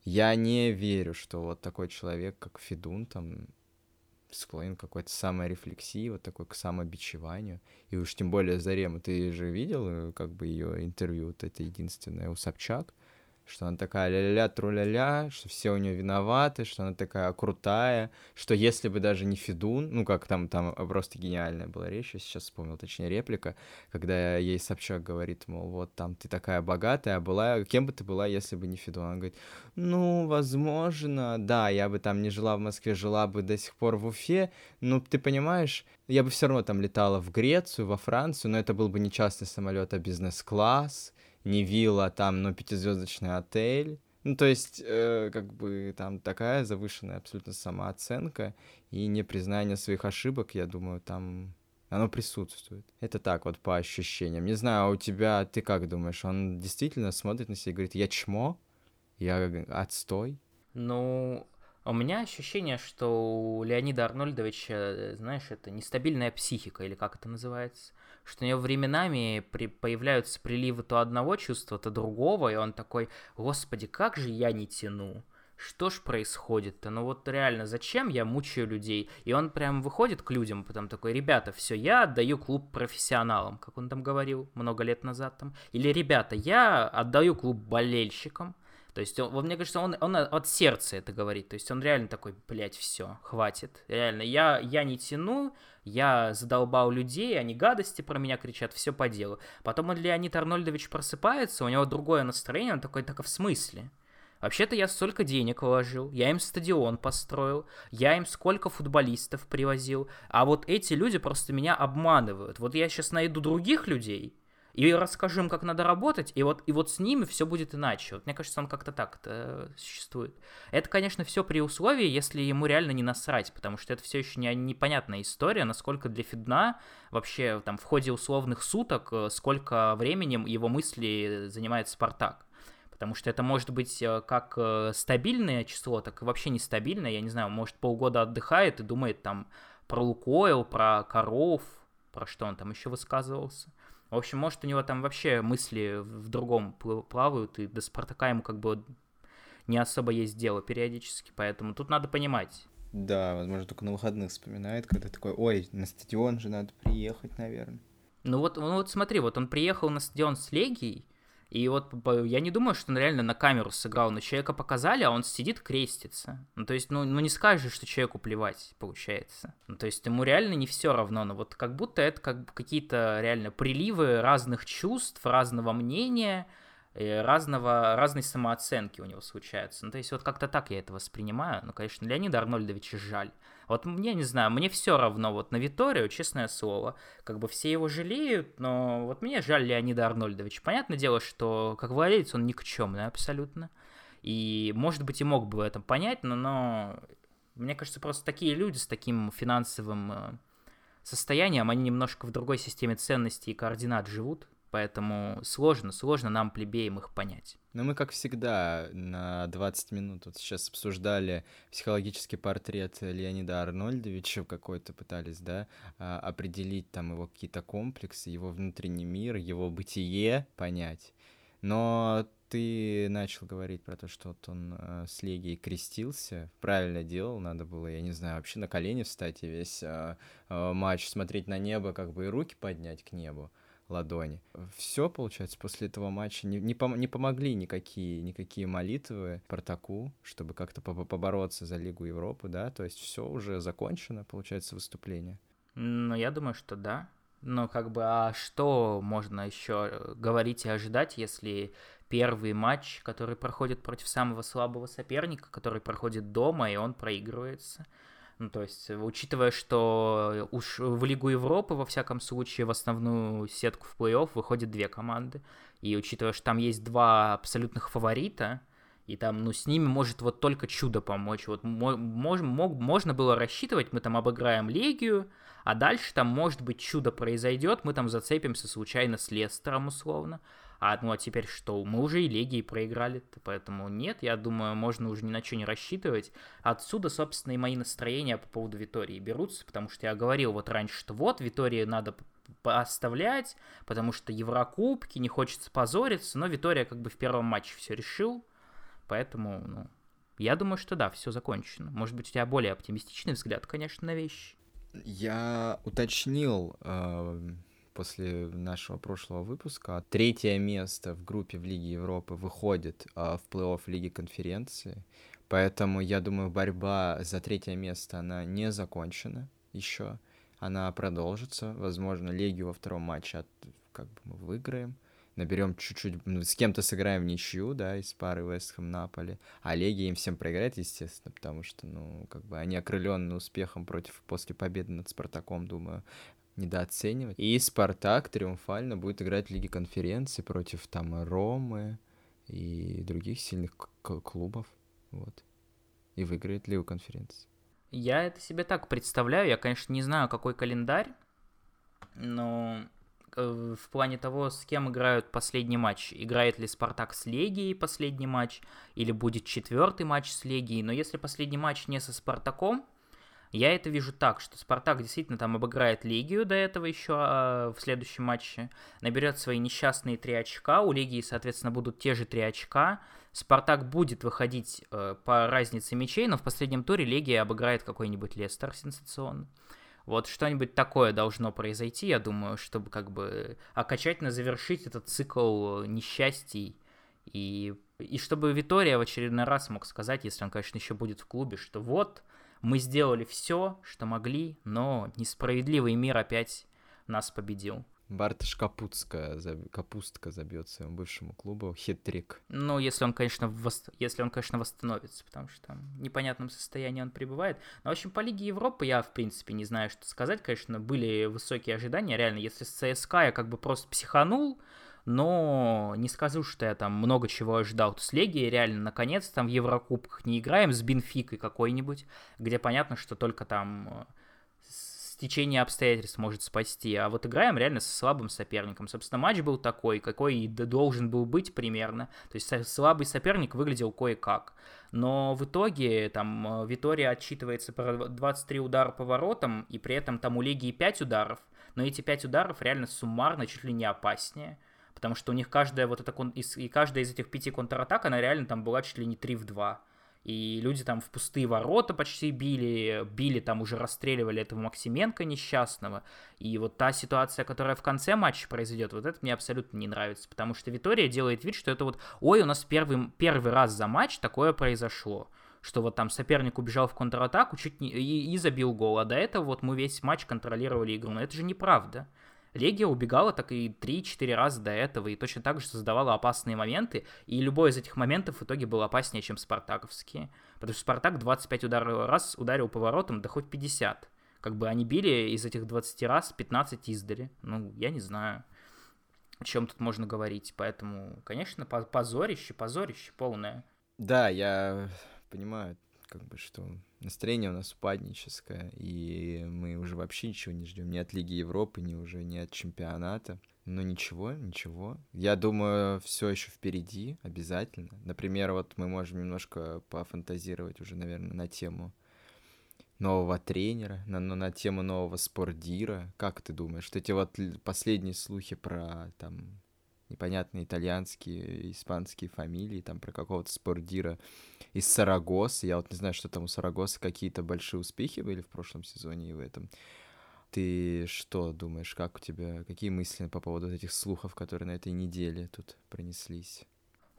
Я не верю, что вот такой человек, как Федун, там, склонен к какой-то саморефлексии, вот такой к самобичеванию. И уж тем более Зарема, ты же видел, э, как бы ее интервью, вот это единственное у Собчак, что она такая ля-ля-ля, тру-ля-ля, что все у нее виноваты, что она такая крутая, что если бы даже не Федун, ну как там, там просто гениальная была речь, я сейчас вспомнил, точнее реплика, когда ей Собчак говорит, мол, вот там ты такая богатая, а была, кем бы ты была, если бы не Федун? Она говорит, ну, возможно, да, я бы там не жила в Москве, жила бы до сих пор в Уфе, ну, ты понимаешь, я бы все равно там летала в Грецию, во Францию, но это был бы не частный самолет, а бизнес-класс, не вилла, там, но пятизвездочный отель. Ну, то есть, э, как бы там такая завышенная абсолютно самооценка и непризнание своих ошибок, я думаю, там оно присутствует. Это так вот по ощущениям. Не знаю, а у тебя, ты как думаешь, он действительно смотрит на себя и говорит, я чмо, я отстой? Ну, у меня ощущение, что у Леонида Арнольдовича, знаешь, это нестабильная психика, или как это называется что у него временами при, появляются приливы то одного чувства, то другого, и он такой, господи, как же я не тяну, что ж происходит-то? Ну вот реально, зачем я мучаю людей? И он прям выходит к людям, потом такой, ребята, все, я отдаю клуб профессионалам, как он там говорил много лет назад там. Или, ребята, я отдаю клуб болельщикам. То есть, он, мне кажется, он, он от сердца это говорит. То есть, он реально такой, блядь, все, хватит. Реально, я, я не тяну, я задолбал людей, они гадости про меня кричат, все по делу. Потом он, Леонид Арнольдович просыпается, у него другое настроение, он такой, так а в смысле? Вообще-то я столько денег вложил, я им стадион построил, я им сколько футболистов привозил, а вот эти люди просто меня обманывают. Вот я сейчас найду других людей, и расскажу им, как надо работать, и вот, и вот с ними все будет иначе. Вот мне кажется, он как-то так -то существует. Это, конечно, все при условии, если ему реально не насрать, потому что это все еще не, непонятная история, насколько для Фидна вообще там в ходе условных суток, э, сколько временем его мысли занимает Спартак. Потому что это может быть э, как э, стабильное число, так и вообще нестабильное. Я не знаю, может полгода отдыхает и думает там про Лукойл, про коров, про что он там еще высказывался В общем, может, у него там вообще мысли в другом плавают, и до Спартака ему как бы не особо есть дело периодически, поэтому тут надо понимать. Да, возможно, только на выходных вспоминает, когда такой, ой, на стадион же надо приехать, наверное. Ну вот, ну вот смотри, вот он приехал на стадион с Легией, и вот я не думаю, что он реально на камеру сыграл, но человека показали, а он сидит, крестится. Ну, то есть, ну, ну не скажешь, что человеку плевать, получается. Ну, то есть, ему реально не все равно, но вот как будто это как какие-то реально приливы разных чувств, разного мнения, разного, разной самооценки у него случаются. Ну, то есть, вот как-то так я это воспринимаю. Ну, конечно, Леонида Арнольдовича жаль. Вот мне, не знаю, мне все равно вот на Виторию, честное слово. Как бы все его жалеют, но вот мне жаль Леонида Арнольдовича. Понятное дело, что как владелец он никчемный абсолютно. И, может быть, и мог бы это понять, но, но мне кажется, просто такие люди с таким финансовым э, состоянием, они немножко в другой системе ценностей и координат живут. Поэтому сложно, сложно нам, плебеям, их понять. Ну, мы, как всегда, на 20 минут вот сейчас обсуждали психологический портрет Леонида Арнольдовича какой-то пытались, да, а, определить там его какие-то комплексы, его внутренний мир, его бытие понять. Но ты начал говорить про то, что вот он э, с Легией крестился, правильно делал, надо было, я не знаю, вообще на колени встать и весь э, матч смотреть на небо, как бы и руки поднять к небу ладони. Все, получается, после этого матча не, не, пом- не помогли никакие, никакие молитвы Партаку, чтобы как-то побороться за Лигу Европы, да, то есть все уже закончено, получается, выступление. Ну, я думаю, что да. Но как бы, а что можно еще говорить и ожидать, если первый матч, который проходит против самого слабого соперника, который проходит дома, и он проигрывается? Ну, то есть, учитывая, что уж в Лигу Европы, во всяком случае, в основную сетку в плей-офф выходят две команды, и учитывая, что там есть два абсолютных фаворита, и там, ну, с ними может вот только чудо помочь. Вот мож, мог, можно было рассчитывать, мы там обыграем Легию, а дальше там, может быть, чудо произойдет, мы там зацепимся случайно с Лестером, условно. А ну а теперь что? Мы уже и Легии проиграли, поэтому нет, я думаю, можно уже ни на что не рассчитывать. Отсюда, собственно, и мои настроения по поводу Витории берутся, потому что я говорил вот раньше, что вот, Витории надо оставлять, потому что Еврокубки, не хочется позориться, но Витория как бы в первом матче все решил, поэтому, ну, я думаю, что да, все закончено. Может быть, у тебя более оптимистичный взгляд, конечно, на вещи. Я уточнил э, после нашего прошлого выпуска. Третье место в группе в Лиге Европы выходит а, в плей-офф Лиги Конференции. Поэтому, я думаю, борьба за третье место, она не закончена еще. Она продолжится. Возможно, Легию во втором матче от, как бы мы выиграем. Наберем чуть-чуть, ну, с кем-то сыграем в ничью, да, из пары Вестхэм Наполи. А Легия им всем проиграет, естественно, потому что, ну, как бы они окрыленные успехом против после победы над Спартаком, думаю, недооценивать. И Спартак триумфально будет играть в Лиге конференции против там Ромы и других сильных клубов. Вот. И выиграет Лигу конференции. Я это себе так представляю. Я, конечно, не знаю, какой календарь, но э, в плане того, с кем играют последний матч. Играет ли Спартак с Легией последний матч, или будет четвертый матч с Легией. Но если последний матч не со Спартаком, я это вижу так, что Спартак действительно там обыграет Легию до этого еще а, в следующем матче, наберет свои несчастные три очка, у Легии, соответственно, будут те же три очка, Спартак будет выходить э, по разнице мячей, но в последнем туре Легия обыграет какой-нибудь Лестер сенсационно. Вот что-нибудь такое должно произойти, я думаю, чтобы как бы окончательно завершить этот цикл несчастий и, и чтобы Витория в очередной раз мог сказать, если он, конечно, еще будет в клубе, что вот, мы сделали все, что могли, но несправедливый мир опять нас победил. Бартыш Капустка, Капустка забьет своему бывшему клубу хит-трик. Ну, если он, конечно, вос... если он, конечно, восстановится, потому что там в непонятном состоянии он пребывает. Но, в общем, по Лиге Европы я, в принципе, не знаю, что сказать. Конечно, были высокие ожидания. Реально, если с ЦСКА я как бы просто психанул, но не скажу, что я там много чего ожидал. С Легией реально, наконец, там в Еврокубках не играем с Бенфикой какой-нибудь, где понятно, что только там э, течение обстоятельств может спасти, а вот играем реально со слабым соперником. Собственно, матч был такой, какой и должен был быть примерно. То есть слабый соперник выглядел кое-как. Но в итоге там э, Витория отчитывается про 23 удара по воротам, и при этом там у Легии 5 ударов. но эти пять ударов реально суммарно чуть ли не опаснее, потому что у них каждая вот эта, и каждая из этих пяти контратак, она реально там была чуть ли не 3 в 2. И люди там в пустые ворота почти били, били там уже расстреливали этого Максименко несчастного. И вот та ситуация, которая в конце матча произойдет, вот это мне абсолютно не нравится, потому что Витория делает вид, что это вот, ой, у нас первый, первый раз за матч такое произошло что вот там соперник убежал в контратаку чуть не, и, и забил гол, а до этого вот мы весь матч контролировали игру. Но это же неправда. Легия убегала так и 3-4 раза до этого, и точно так же создавала опасные моменты, и любой из этих моментов в итоге был опаснее, чем спартаковские. Потому что Спартак 25 ударов раз ударил поворотом, да хоть 50. Как бы они били из этих 20 раз 15 издали. Ну, я не знаю, о чем тут можно говорить. Поэтому, конечно, позорище, позорище полное. Да, я понимаю, как бы, что настроение у нас упадническое, и мы уже вообще ничего не ждем ни от Лиги Европы, ни уже ни от чемпионата. Но ничего, ничего. Я думаю, все еще впереди, обязательно. Например, вот мы можем немножко пофантазировать уже, наверное, на тему нового тренера, на, на тему нового спортдира. Как ты думаешь, что эти вот последние слухи про там непонятные итальянские, испанские фамилии, там про какого-то спортдира из Сарагоса. Я вот не знаю, что там у Сарагоса какие-то большие успехи были в прошлом сезоне и в этом. Ты что думаешь, как у тебя, какие мысли по поводу этих слухов, которые на этой неделе тут пронеслись?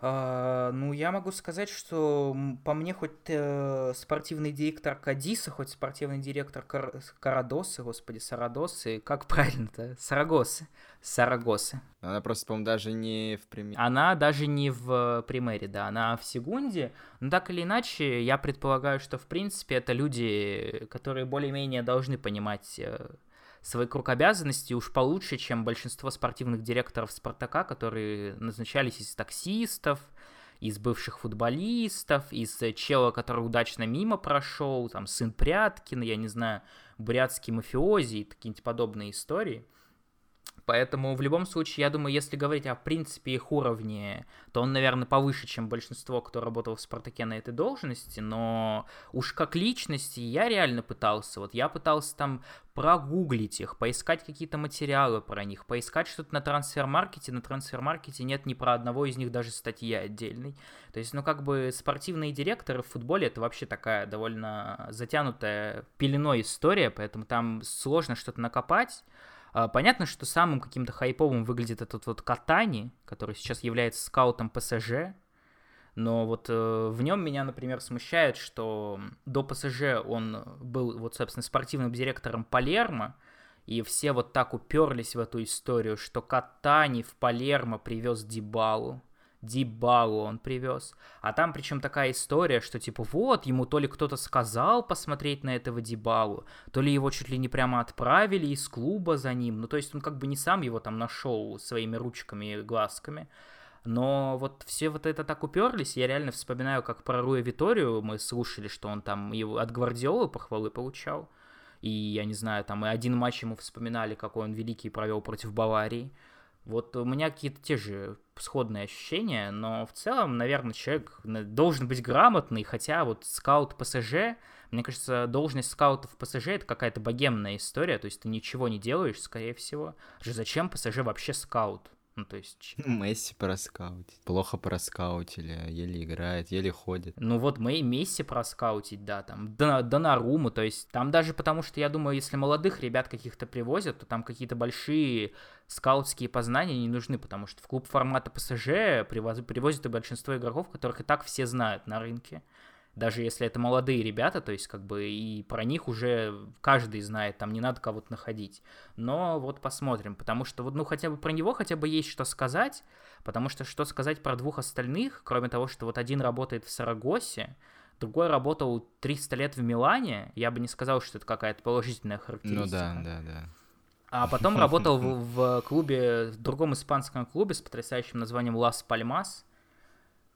А, ну, я могу сказать, что по мне хоть э, спортивный директор Кадиса, хоть спортивный директор Кар... Карадосы, господи, Сарадосы, как правильно-то? Сарагосы. Сарагосы. Она просто, по-моему, даже не в примере. Она даже не в примере, да, она в секунде. Но так или иначе, я предполагаю, что, в принципе, это люди, которые более-менее должны понимать э, свой круг обязанностей уж получше, чем большинство спортивных директоров Спартака, которые назначались из таксистов, из бывших футболистов, из чела, который удачно мимо прошел, там, сын Пряткина, я не знаю, бурятский мафиози и какие-нибудь подобные истории – Поэтому в любом случае, я думаю, если говорить о принципе их уровне, то он, наверное, повыше, чем большинство, кто работал в «Спартаке» на этой должности, но уж как личности я реально пытался. Вот я пытался там прогуглить их, поискать какие-то материалы про них, поискать что-то на трансфер-маркете. На трансфер-маркете нет ни про одного из них даже статьи отдельной. То есть, ну, как бы спортивные директоры в футболе это вообще такая довольно затянутая пеленой история, поэтому там сложно что-то накопать. А, понятно, что самым каким-то хайповым выглядит этот вот Катани, который сейчас является скаутом ПСЖ, но вот э, в нем меня, например, смущает, что до ПСЖ он был вот, собственно, спортивным директором Палермо, и все вот так уперлись в эту историю, что Катани в Палермо привез Дибалу, Дибалу он привез. А там причем такая история, что типа вот, ему то ли кто-то сказал посмотреть на этого Дибалу, то ли его чуть ли не прямо отправили из клуба за ним. Ну то есть он как бы не сам его там нашел своими ручками и глазками. Но вот все вот это так уперлись, я реально вспоминаю, как про Руя Виторию мы слушали, что он там его от Гвардиолы похвалы получал. И, я не знаю, там и один матч ему вспоминали, какой он великий провел против Баварии. Вот у меня какие-то те же сходные ощущения, но в целом, наверное, человек должен быть грамотный, хотя вот скаут ПСЖ, мне кажется, должность скаута в ПСЖ это какая-то богемная история, то есть ты ничего не делаешь, скорее всего. Зачем ПСЖ вообще скаут? Ну, то есть... Месси проскаутить. Плохо проскаутили, еле играет, еле ходит. Ну вот мы и Месси проскаутить, да, там, Донаруму, то есть там даже потому, что я думаю, если молодых ребят каких-то привозят, то там какие-то большие скаутские познания не нужны, потому что в клуб формата ПСЖ привозят и большинство игроков, которых и так все знают на рынке даже если это молодые ребята, то есть как бы и про них уже каждый знает, там не надо кого-то находить. Но вот посмотрим, потому что вот, ну, хотя бы про него хотя бы есть что сказать, потому что что сказать про двух остальных, кроме того, что вот один работает в Сарагосе, другой работал 300 лет в Милане, я бы не сказал, что это какая-то положительная характеристика. Ну да, да, да. А потом работал в, в клубе, в другом испанском клубе с потрясающим названием Лас Пальмас,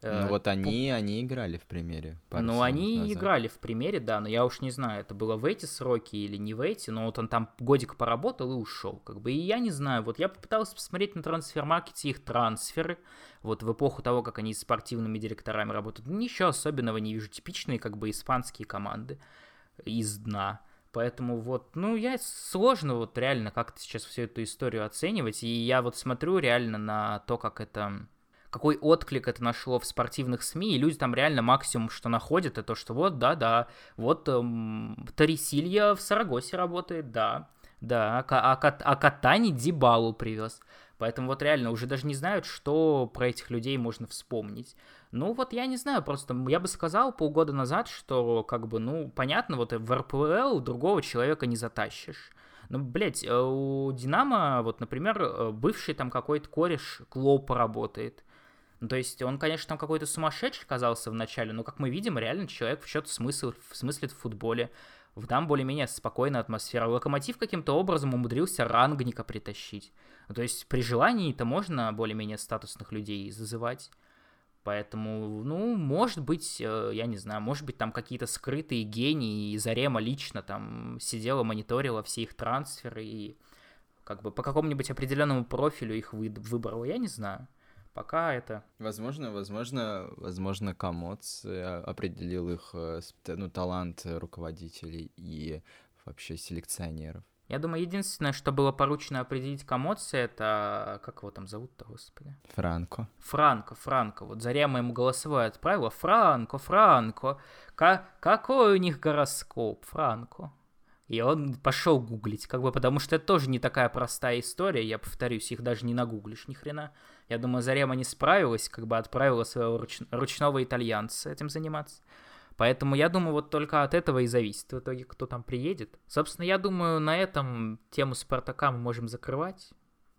ну э, вот они, они играли в примере. Ну они назад. играли в примере, да, но я уж не знаю, это было в эти сроки или не в эти, но вот он там годик поработал и ушел, как бы, и я не знаю, вот я попытался посмотреть на трансфер-маркете их трансферы, вот в эпоху того, как они с спортивными директорами работают, ничего особенного не вижу, типичные как бы испанские команды из дна, Поэтому вот, ну, я сложно вот реально как-то сейчас всю эту историю оценивать. И я вот смотрю реально на то, как это какой отклик это нашло в спортивных СМИ, и люди там реально максимум, что находят, это то, что вот, да-да, вот эм, Тарисилья в Сарагосе работает, да, да, а, а, а Катани Дибалу привез. Поэтому вот реально уже даже не знают, что про этих людей можно вспомнить. Ну вот я не знаю, просто я бы сказал полгода назад, что как бы, ну, понятно, вот в РПЛ другого человека не затащишь. Ну, блядь, э, у Динамо, вот, например, э, бывший там какой-то кореш Клопа работает. Ну, то есть он, конечно, там какой-то сумасшедший казался вначале, но, как мы видим, реально человек в что-то смысл, смыслит в футболе. В Там более-менее спокойная атмосфера. Локомотив каким-то образом умудрился рангника притащить. Ну, то есть при желании это можно более-менее статусных людей зазывать. Поэтому, ну, может быть, э, я не знаю, может быть, там какие-то скрытые гении, и Зарема лично там сидела, мониторила все их трансферы и как бы по какому-нибудь определенному профилю их выбрала, я не знаю. Пока это... Возможно, возможно, возможно, Комоц э, определил их, э, ну, талант руководителей и вообще селекционеров. Я думаю, единственное, что было поручено определить Комоце, это... Как его там зовут-то, господи? Франко. Франко, Франко. Вот Зарема ему голосовое отправила. Франко, Франко. К- какой у них гороскоп, Франко? И он пошел гуглить, как бы, потому что это тоже не такая простая история, я повторюсь, их даже не нагуглишь ни хрена. Я думаю, Зарема не справилась, как бы отправила своего руч... ручного итальянца этим заниматься. Поэтому я думаю, вот только от этого и зависит в итоге, кто там приедет. Собственно, я думаю, на этом тему Спартака мы можем закрывать,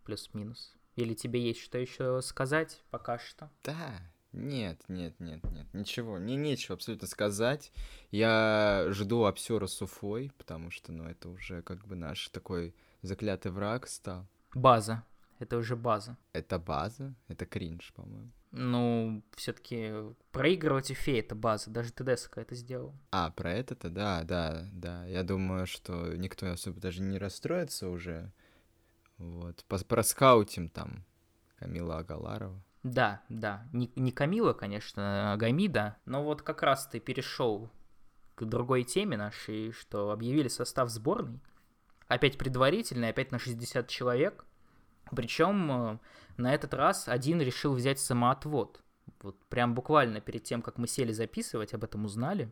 плюс-минус. Или тебе есть что еще сказать пока что? Да, нет, нет, нет, нет, ничего, мне нечего абсолютно сказать. Я жду обсера с Уфой, потому что, ну, это уже как бы наш такой заклятый враг стал. База. Это уже база. Это база? Это кринж, по-моему. Ну, все-таки проигрывать Уфе это база, даже ТДСК это сделал. А, про это-то, да, да, да. Я думаю, что никто особо даже не расстроится уже. Вот. Проскаутим там Камила Агаларова. Да, да. Не, не Камила, конечно, а Гамида, но вот как раз ты перешел к другой теме нашей, что объявили состав сборной. Опять предварительный, опять на 60 человек. Причем э, на этот раз один решил взять самоотвод. Вот прям буквально перед тем, как мы сели записывать, об этом узнали.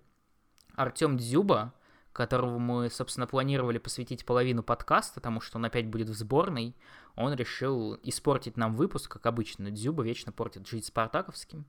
Артем Дзюба, которого мы, собственно, планировали посвятить половину подкаста, потому что он опять будет в сборной, он решил испортить нам выпуск, как обычно. Дзюба вечно портит жизнь спартаковским.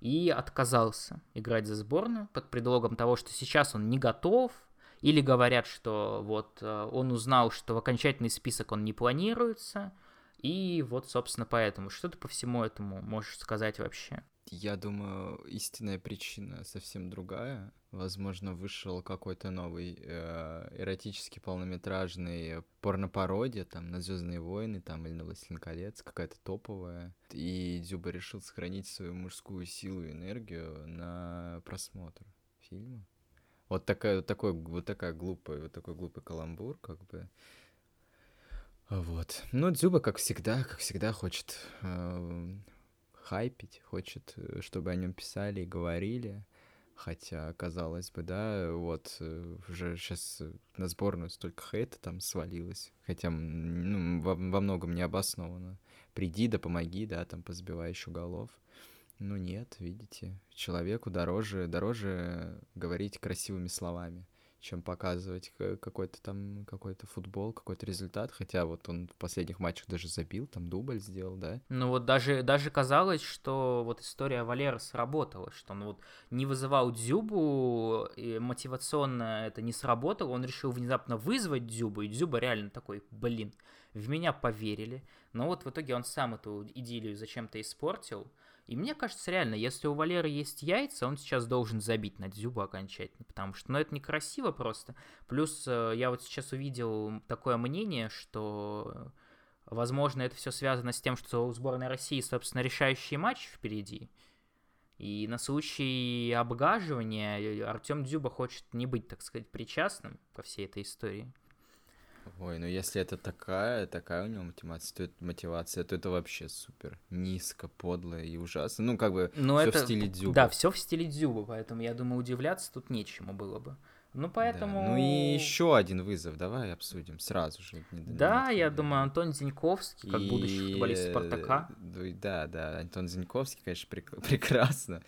И отказался играть за сборную под предлогом того, что сейчас он не готов, или говорят, что вот э, он узнал, что в окончательный список он не планируется, и вот, собственно, поэтому. Что ты по всему этому можешь сказать вообще? Я думаю, истинная причина совсем другая. Возможно, вышел какой-то новый э, эротический полнометражный порнопародия, там, на Звездные войны, там, или на Властелин колец, какая-то топовая. И Дзюба решил сохранить свою мужскую силу и энергию на просмотр фильма. Вот такая, вот такой, вот такая глупая, вот такой глупый каламбур, как бы. Вот. Ну, Дзюба, как всегда, как всегда, хочет э, хайпить, хочет, э, чтобы о нем писали и говорили. Хотя, казалось бы, да, вот э, уже сейчас на сборную столько хейта там свалилось. Хотя, ну, во, во многом необоснованно. Приди да помоги, да, там позбивай еще голов. Ну нет, видите, человеку дороже, дороже говорить красивыми словами чем показывать какой-то там какой-то футбол, какой-то результат. Хотя вот он в последних матчах даже забил, там дубль сделал, да. Ну вот даже, даже казалось, что вот история Валера сработала, что он вот не вызывал Дзюбу, и мотивационно это не сработало, он решил внезапно вызвать Дзюбу, и Дзюба реально такой, блин, в меня поверили. Но вот в итоге он сам эту идиллию зачем-то испортил, и мне кажется, реально, если у Валеры есть яйца, он сейчас должен забить на Дзюбу окончательно, потому что, ну, это некрасиво просто. Плюс э, я вот сейчас увидел такое мнение, что, возможно, это все связано с тем, что у сборной России, собственно, решающий матч впереди. И на случай обгаживания э, Артем Дзюба хочет не быть, так сказать, причастным ко всей этой истории. Ой, ну если это такая, такая у него мотивация, то, мотивация, то это вообще супер. Низко, подло и ужасно. Ну, как бы, ну, все это... в стиле Дзюба. Да, все в стиле Дзюба, поэтому я думаю, удивляться тут нечему было бы. Ну, поэтому... Да. Ну и еще один вызов давай обсудим сразу же. Да, я думаю, Антон Зиньковский, как и... будущий футболист Спартака. Да, да, Антон Зиньковский, конечно, прек... [laughs] прекрасно.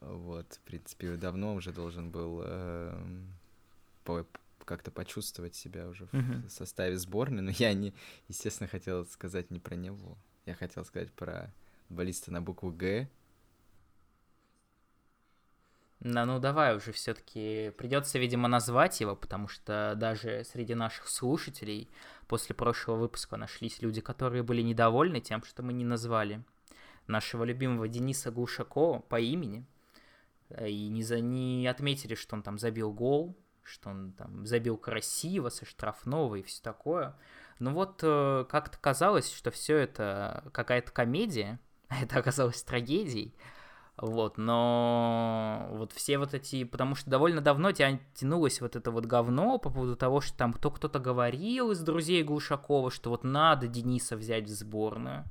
Вот, в принципе, давно уже должен был э, как-то почувствовать себя уже uh-huh. в составе сборной, но я не, естественно, хотел сказать не про него. Я хотел сказать про футболиста на букву Г, да, ну давай уже все-таки придется, видимо, назвать его, потому что даже среди наших слушателей после прошлого выпуска нашлись люди, которые были недовольны тем, что мы не назвали нашего любимого Дениса Глушакова по имени э, и не, за, не отметили, что он там забил гол, что он там забил красиво, со штрафного и все такое. Ну вот э, как-то казалось, что все это какая-то комедия, а [laughs] это оказалось трагедией. Вот, но вот все вот эти, потому что довольно давно тя, тянулось вот это вот говно по поводу того, что там кто кто-то говорил из друзей Глушакова, что вот надо Дениса взять в сборную.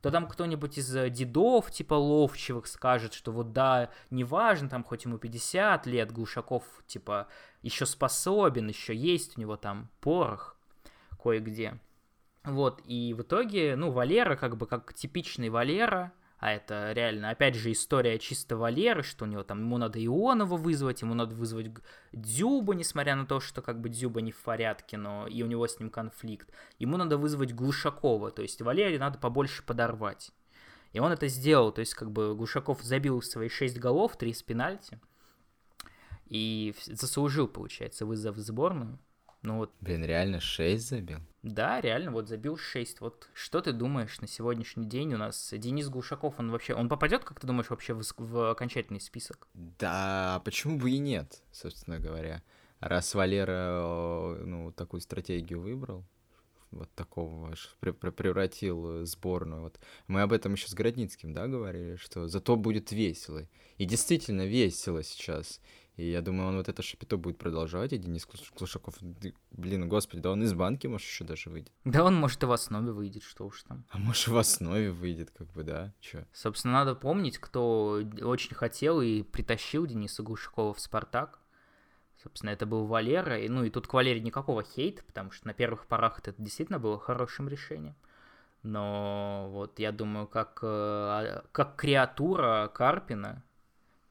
То там кто-нибудь из э, дедов, типа Ловчевых, скажет, что вот да, неважно, там хоть ему 50 лет, Глушаков, типа, еще способен, еще есть у него там порох кое-где. Вот, и в итоге, ну, Валера, как бы, как типичный Валера, а это реально, опять же, история чисто Валеры, что у него там, ему надо Ионова вызвать, ему надо вызвать Дзюба, несмотря на то, что как бы Дзюба не в порядке, но и у него с ним конфликт. Ему надо вызвать Глушакова, то есть Валере надо побольше подорвать. И он это сделал, то есть как бы Глушаков забил свои 6 голов, 3 с пенальти, и заслужил, получается, вызов в сборную. Ну вот. Блин, реально 6 забил? Да, реально, вот забил 6. Вот что ты думаешь на сегодняшний день у нас? Денис Глушаков, он вообще, он попадет, как ты думаешь, вообще в, в окончательный список? Да, почему бы и нет, собственно говоря. Раз Валера, ну, такую стратегию выбрал, вот такого превратил сборную. Вот мы об этом еще с Городницким, да, говорили, что зато будет весело. И действительно весело сейчас. И я думаю, он вот это шапито будет продолжать, и Денис Клушаков, блин, господи, да он из банки, может, еще даже выйдет. Да он, может, и в основе выйдет, что уж там. А может, в основе выйдет, как бы, да, чё? Собственно, надо помнить, кто очень хотел и притащил Дениса Глушакова в «Спартак». Собственно, это был Валера, и, ну и тут к Валере никакого хейта, потому что на первых порах это действительно было хорошим решением. Но вот я думаю, как, э, а, как креатура Карпина,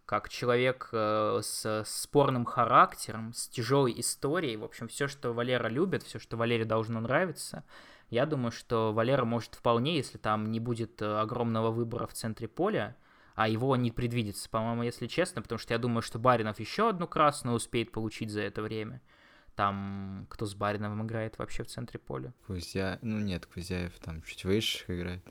как человек э, с спорным характером, с тяжелой историей, в общем, все, что Валера любит, все, что Валере должно нравиться, я думаю, что Валера может вполне, если там не будет э, огромного выбора в центре поля, а его не предвидится, по-моему, если честно, потому что я думаю, что Баринов еще одну красную успеет получить за это время. Там кто с Бариновым играет вообще в центре поля? Кузя... Ну нет, Кузяев там чуть выше играет.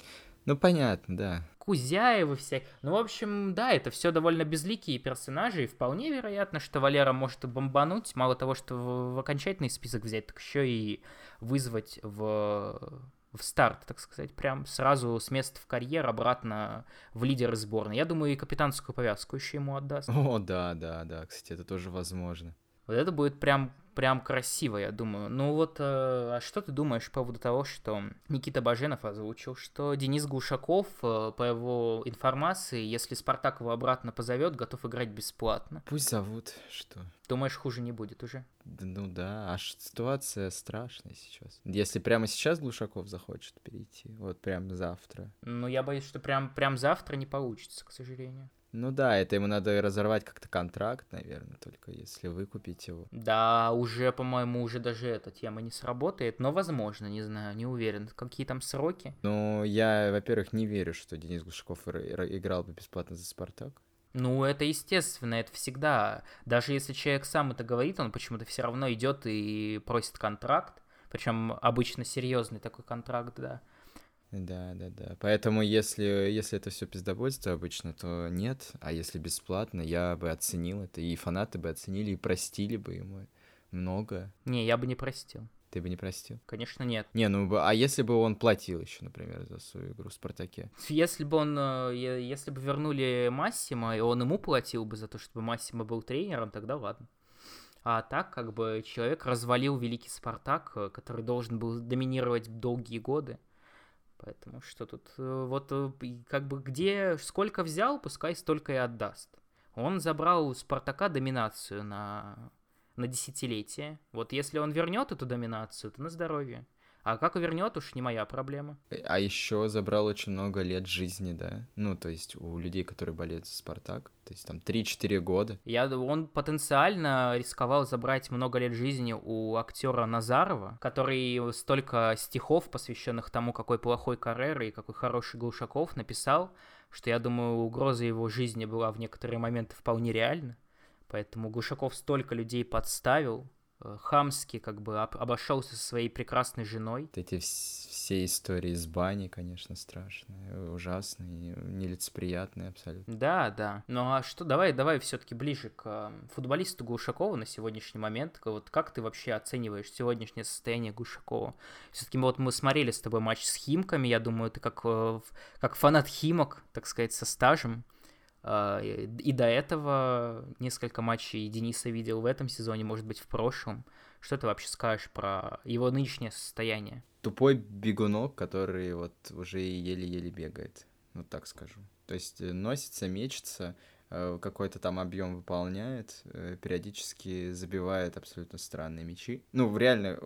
Ну, понятно, да. Кузяевы все. Ну, в общем, да, это все довольно безликие персонажи, и вполне вероятно, что Валера может и бомбануть, мало того, что в, в окончательный список взять, так еще и вызвать в, в старт, так сказать, прям сразу с места в карьер обратно в лидеры сборной. Я думаю, и капитанскую повязку еще ему отдаст. О, да, да, да, кстати, это тоже возможно. Вот это будет прям прям красиво, я думаю. Ну вот, э, а что ты думаешь по поводу того, что Никита Баженов озвучил, что Денис Глушаков, э, по его информации, если Спартак его обратно позовет, готов играть бесплатно? Пусть зовут, что? Думаешь, хуже не будет уже? Ну да, аж ситуация страшная сейчас. Если прямо сейчас Глушаков захочет перейти, вот прям завтра. Ну, я боюсь, что прям, прям завтра не получится, к сожалению. Ну да, это ему надо разорвать как-то контракт, наверное, только если выкупить его. Да, уже, по-моему, уже даже эта тема не сработает, но возможно, не знаю, не уверен. Какие там сроки? Ну, я, во-первых, не верю, что Денис Глушаков играл бы бесплатно за «Спартак». Ну, это естественно, это всегда. Даже если человек сам это говорит, он почему-то все равно идет и просит контракт. Причем обычно серьезный такой контракт, да. Да, да, да. Поэтому если, если это все пиздобольство обычно, то нет. А если бесплатно, я бы оценил это. И фанаты бы оценили, и простили бы ему много. Не, я бы не простил. Ты бы не простил? Конечно, нет. Не, ну а если бы он платил еще, например, за свою игру в Спартаке? Если бы он, э, если бы вернули Массима, и он ему платил бы за то, чтобы Массима был тренером, тогда ладно. А так, как бы, человек развалил великий Спартак, э, который должен был доминировать долгие годы. Поэтому что тут, э, вот э, как бы где, сколько взял, пускай столько и отдаст. Он забрал у Спартака доминацию на на десятилетие. Вот если он вернет эту доминацию, то на здоровье. А как вернет, уж не моя проблема. А еще забрал очень много лет жизни, да? Ну, то есть у людей, которые болеют за Спартак, то есть там 3-4 года. Я, он потенциально рисковал забрать много лет жизни у актера Назарова, который столько стихов, посвященных тому, какой плохой Каррера и какой хороший Глушаков, написал, что, я думаю, угроза его жизни была в некоторые моменты вполне реальна. Поэтому Глушаков столько людей подставил, хамски как бы об, обошелся со своей прекрасной женой. Эти все истории с бани, конечно, страшные, ужасные, нелицеприятные абсолютно. Да, да. Ну а что, давай, давай все-таки ближе к э, футболисту Глушакова на сегодняшний момент. Вот как ты вообще оцениваешь сегодняшнее состояние Глушакова? Все-таки вот мы смотрели с тобой матч с Химками, я думаю, ты как, э, как фанат Химок, так сказать, со стажем, и до этого несколько матчей Дениса видел в этом сезоне, может быть, в прошлом. Что ты вообще скажешь про его нынешнее состояние? Тупой бегунок, который вот уже еле-еле бегает, вот так скажу. То есть э, носится, мечется, э, какой-то там объем выполняет, э, периодически забивает абсолютно странные мячи. Ну, реально,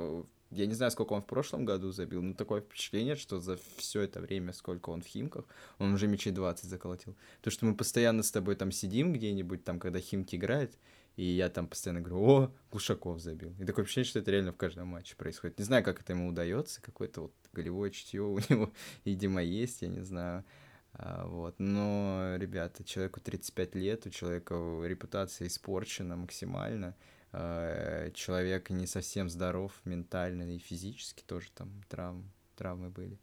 я не знаю, сколько он в прошлом году забил, но такое впечатление, что за все это время, сколько он в Химках, он уже мячей 20 заколотил. То, что мы постоянно с тобой там сидим где-нибудь, там, когда Химки играет, и я там постоянно говорю, о, Глушаков забил. И такое впечатление, что это реально в каждом матче происходит. Не знаю, как это ему удается, какое-то вот голевое чутье у [laughs] него, видимо, есть, я не знаю. А, вот. Но, ребята, человеку 35 лет, у человека репутация испорчена максимально. Э, человек не совсем здоров ментально и физически тоже там травм, травмы были.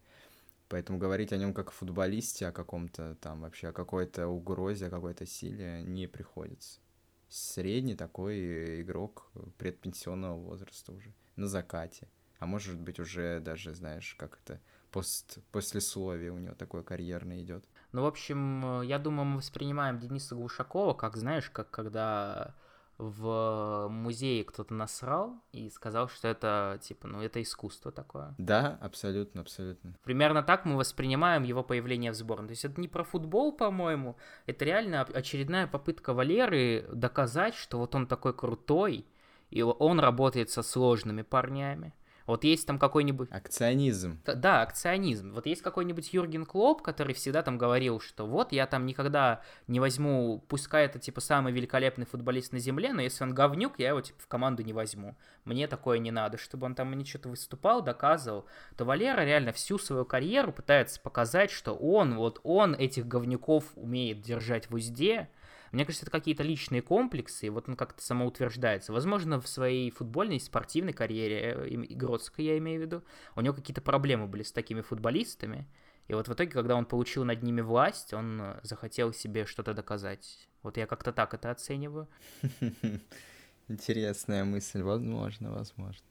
Поэтому говорить о нем как о футболисте, о каком-то там вообще, о какой-то угрозе, о какой-то силе не приходится. Средний такой игрок предпенсионного возраста уже, на закате. А может быть уже даже, знаешь, как это, пост, послесловие у него такое карьерное идет. Ну, в общем, я думаю, мы воспринимаем Дениса Глушакова, как, знаешь, как когда в музее кто-то насрал и сказал, что это, типа, ну, это искусство такое. Да, абсолютно, абсолютно. Примерно так мы воспринимаем его появление в сборной. То есть это не про футбол, по-моему, это реально очередная попытка Валеры доказать, что вот он такой крутой, и он работает со сложными парнями. Вот есть там какой-нибудь... Акционизм. Да, акционизм. Вот есть какой-нибудь Юрген Клоп, который всегда там говорил, что вот я там никогда не возьму, пускай это типа самый великолепный футболист на земле, но если он говнюк, я его типа в команду не возьму. Мне такое не надо, чтобы он там мне что-то выступал, доказывал. То Валера реально всю свою карьеру пытается показать, что он, вот он этих говнюков умеет держать в узде, мне кажется, это какие-то личные комплексы, и вот он как-то самоутверждается. Возможно, в своей футбольной, спортивной карьере, э, Игродской я имею в виду, у него какие-то проблемы были с такими футболистами, и вот в итоге, когда он получил над ними власть, он э, захотел себе что-то доказать. Вот я как-то так это оцениваю. [laughs] Интересная мысль, возможно, возможно.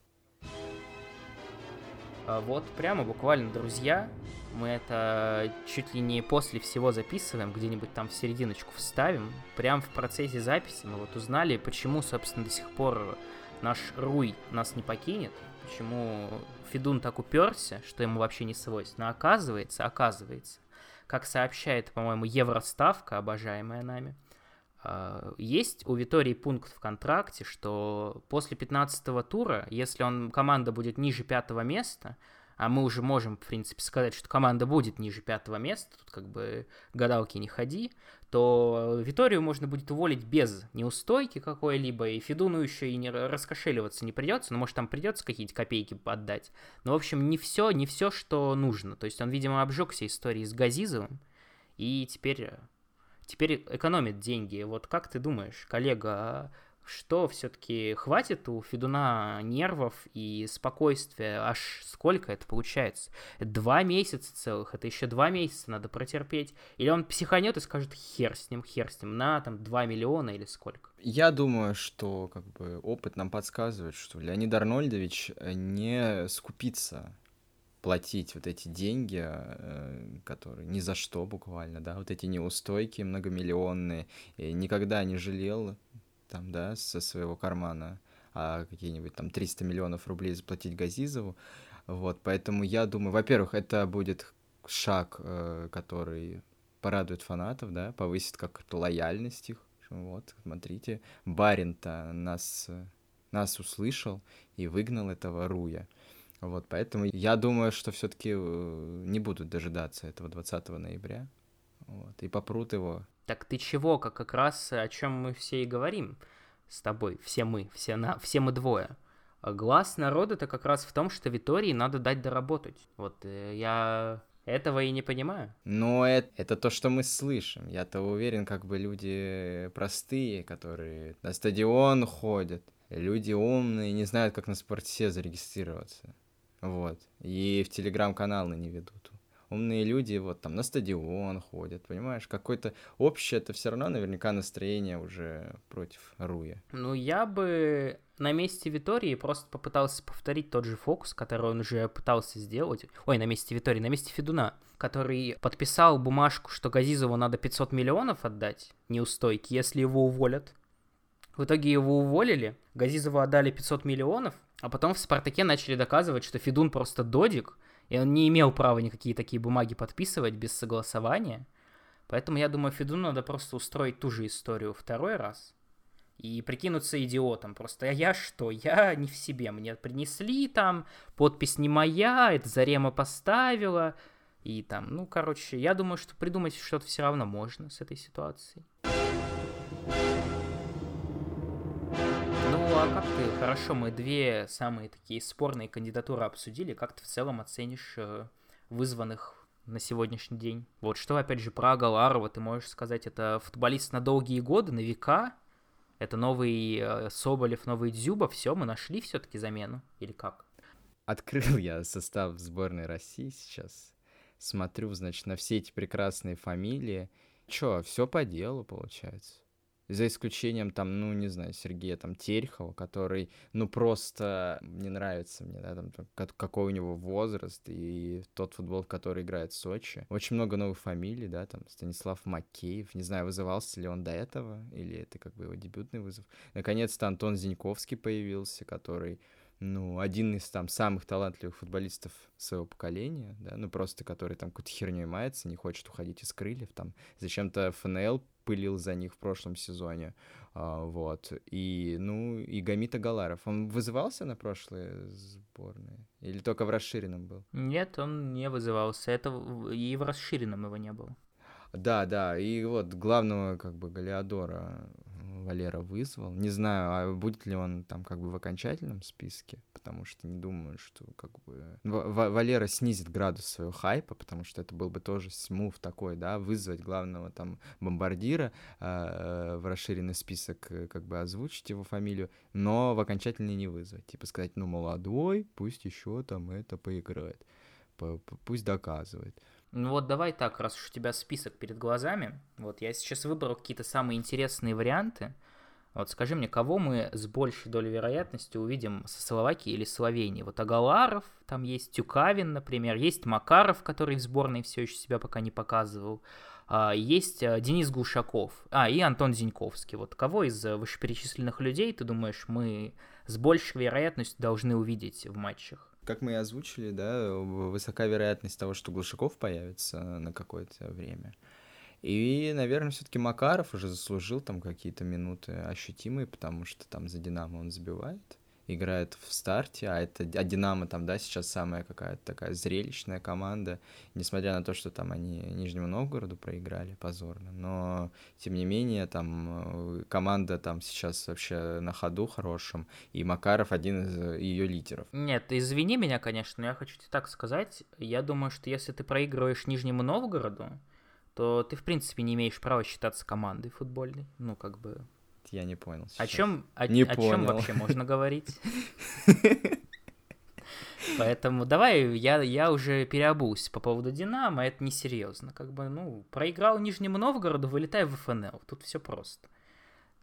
А вот прямо буквально, друзья, мы это чуть ли не после всего записываем, где-нибудь там в серединочку вставим. Прям в процессе записи мы вот узнали, почему, собственно, до сих пор наш Руй нас не покинет, почему Федун так уперся, что ему вообще не свойственно. Оказывается, оказывается, как сообщает, по-моему, Евроставка, обожаемая нами, есть у Витории пункт в контракте, что после 15 тура, если он, команда будет ниже пятого места, а мы уже можем, в принципе, сказать, что команда будет ниже пятого места, тут как бы гадалки не ходи, то Виторию можно будет уволить без неустойки какой-либо, и Федуну еще и не раскошеливаться не придется, ну, может, там придется какие-то копейки отдать. Но, в общем, не все, не все, что нужно. То есть он, видимо, обжегся историей с Газизовым, и теперь теперь экономит деньги. Вот как ты думаешь, коллега, что все-таки хватит у Федуна нервов и спокойствия? Аж сколько это получается? Два месяца целых, это еще два месяца надо протерпеть. Или он психанет и скажет, хер с ним, хер с ним, на там 2 миллиона или сколько? Я думаю, что как бы опыт нам подсказывает, что Леонид Арнольдович не скупится платить вот эти деньги, э, которые ни за что буквально, да, вот эти неустойки многомиллионные, и никогда не жалел там, да, со своего кармана, а какие-нибудь там 300 миллионов рублей заплатить Газизову, вот, поэтому я думаю, во-первых, это будет шаг, э, который порадует фанатов, да, повысит как-то лояльность их, вот, смотрите, Барин-то нас нас услышал и выгнал этого Руя. Вот, поэтому я думаю, что все-таки э, не будут дожидаться этого 20 ноября. Вот, и попрут его. Так ты чего, как, как раз о чем мы все и говорим с тобой, все мы, все, на, все мы двое. А глаз народа-то как раз в том, что Витории надо дать доработать. Вот э, я этого и не понимаю. Но это, это то, что мы слышим. Я-то уверен, как бы люди простые, которые на стадион ходят, люди умные, не знают, как на спорте зарегистрироваться. Вот. И в телеграм-каналы не ведут. Умные люди вот там на стадион ходят, понимаешь? Какое-то общее, это все равно наверняка настроение уже против Руя. Ну, я бы на месте Витории просто попытался повторить тот же фокус, который он уже пытался сделать. Ой, на месте Витории, на месте Федуна, который подписал бумажку, что Газизову надо 500 миллионов отдать неустойки, если его уволят. В итоге его уволили, Газизову отдали 500 миллионов, а потом в «Спартаке» начали доказывать, что Федун просто додик, и он не имел права никакие такие бумаги подписывать без согласования. Поэтому я думаю, Федуну надо просто устроить ту же историю второй раз и прикинуться идиотом. Просто я что? Я не в себе. Мне принесли там, подпись не моя, это Зарема поставила. И там, ну, короче, я думаю, что придумать что-то все равно можно с этой ситуацией. А как ты, хорошо, мы две самые такие спорные кандидатуры обсудили, как ты в целом оценишь э, вызванных на сегодняшний день? Вот что, опять же, про Галарова ты можешь сказать, это футболист на долгие годы, на века, это новый э, Соболев, новый Дзюба, все, мы нашли все-таки замену, или как? Открыл я состав сборной России сейчас, смотрю, значит, на все эти прекрасные фамилии, Чё, все по делу получается за исключением там, ну, не знаю, Сергея там Терехова, который, ну, просто не нравится мне, да, там, какой у него возраст и тот футбол, в который играет в Сочи. Очень много новых фамилий, да, там, Станислав Макеев, не знаю, вызывался ли он до этого, или это как бы его дебютный вызов. Наконец-то Антон Зиньковский появился, который ну, один из там самых талантливых футболистов своего поколения, да, ну, просто который там какой-то херней мается, не хочет уходить из крыльев, там, зачем-то ФНЛ пылил за них в прошлом сезоне, а, вот, и, ну, и Гамита Галаров, он вызывался на прошлые сборные? Или только в расширенном был? Нет, он не вызывался, это и в расширенном его не было. Да, да, и вот главного, как бы, Галиадора Валера вызвал. Не знаю, а будет ли он там как бы в окончательном списке, потому что не думаю, что как бы... В Валера снизит градус своего хайпа, потому что это был бы тоже смув такой, да, вызвать главного там бомбардира э, в расширенный список, э, как бы озвучить его фамилию, но в окончательный не вызвать. Типа сказать, ну, молодой, пусть еще там это поиграет, пусть доказывает. Ну вот давай так, раз уж у тебя список перед глазами, вот я сейчас выбрал какие-то самые интересные варианты. Вот скажи мне, кого мы с большей долей вероятности увидим со Словакии или Словении? Вот Агаларов, там есть Тюкавин, например, есть Макаров, который в сборной все еще себя пока не показывал, а, есть а, Денис Глушаков, а, и Антон Зиньковский. Вот кого из вышеперечисленных людей, ты думаешь, мы с большей вероятностью должны увидеть в матчах? Как мы и озвучили, да, высока вероятность того, что Глушаков появится на какое-то время. И, наверное, все-таки Макаров уже заслужил там какие-то минуты ощутимые, потому что там за Динамо он забивает играет в старте, а это а Динамо там, да, сейчас самая какая-то такая зрелищная команда, несмотря на то, что там они Нижнему Новгороду проиграли позорно, но тем не менее там э, команда там сейчас вообще на ходу хорошем, и Макаров один из ее лидеров. Нет, извини меня, конечно, но я хочу тебе так сказать, я думаю, что если ты проигрываешь Нижнему Новгороду, то ты, в принципе, не имеешь права считаться командой футбольной. Ну, как бы, я не понял. Сейчас. О чем, о, не о понял. чем вообще можно [laughs] говорить? Поэтому давай, я, я уже переобулся по поводу Динамо, это несерьезно. Как бы, ну, проиграл Нижнему Новгороду, вылетай в ФНЛ. Тут все просто.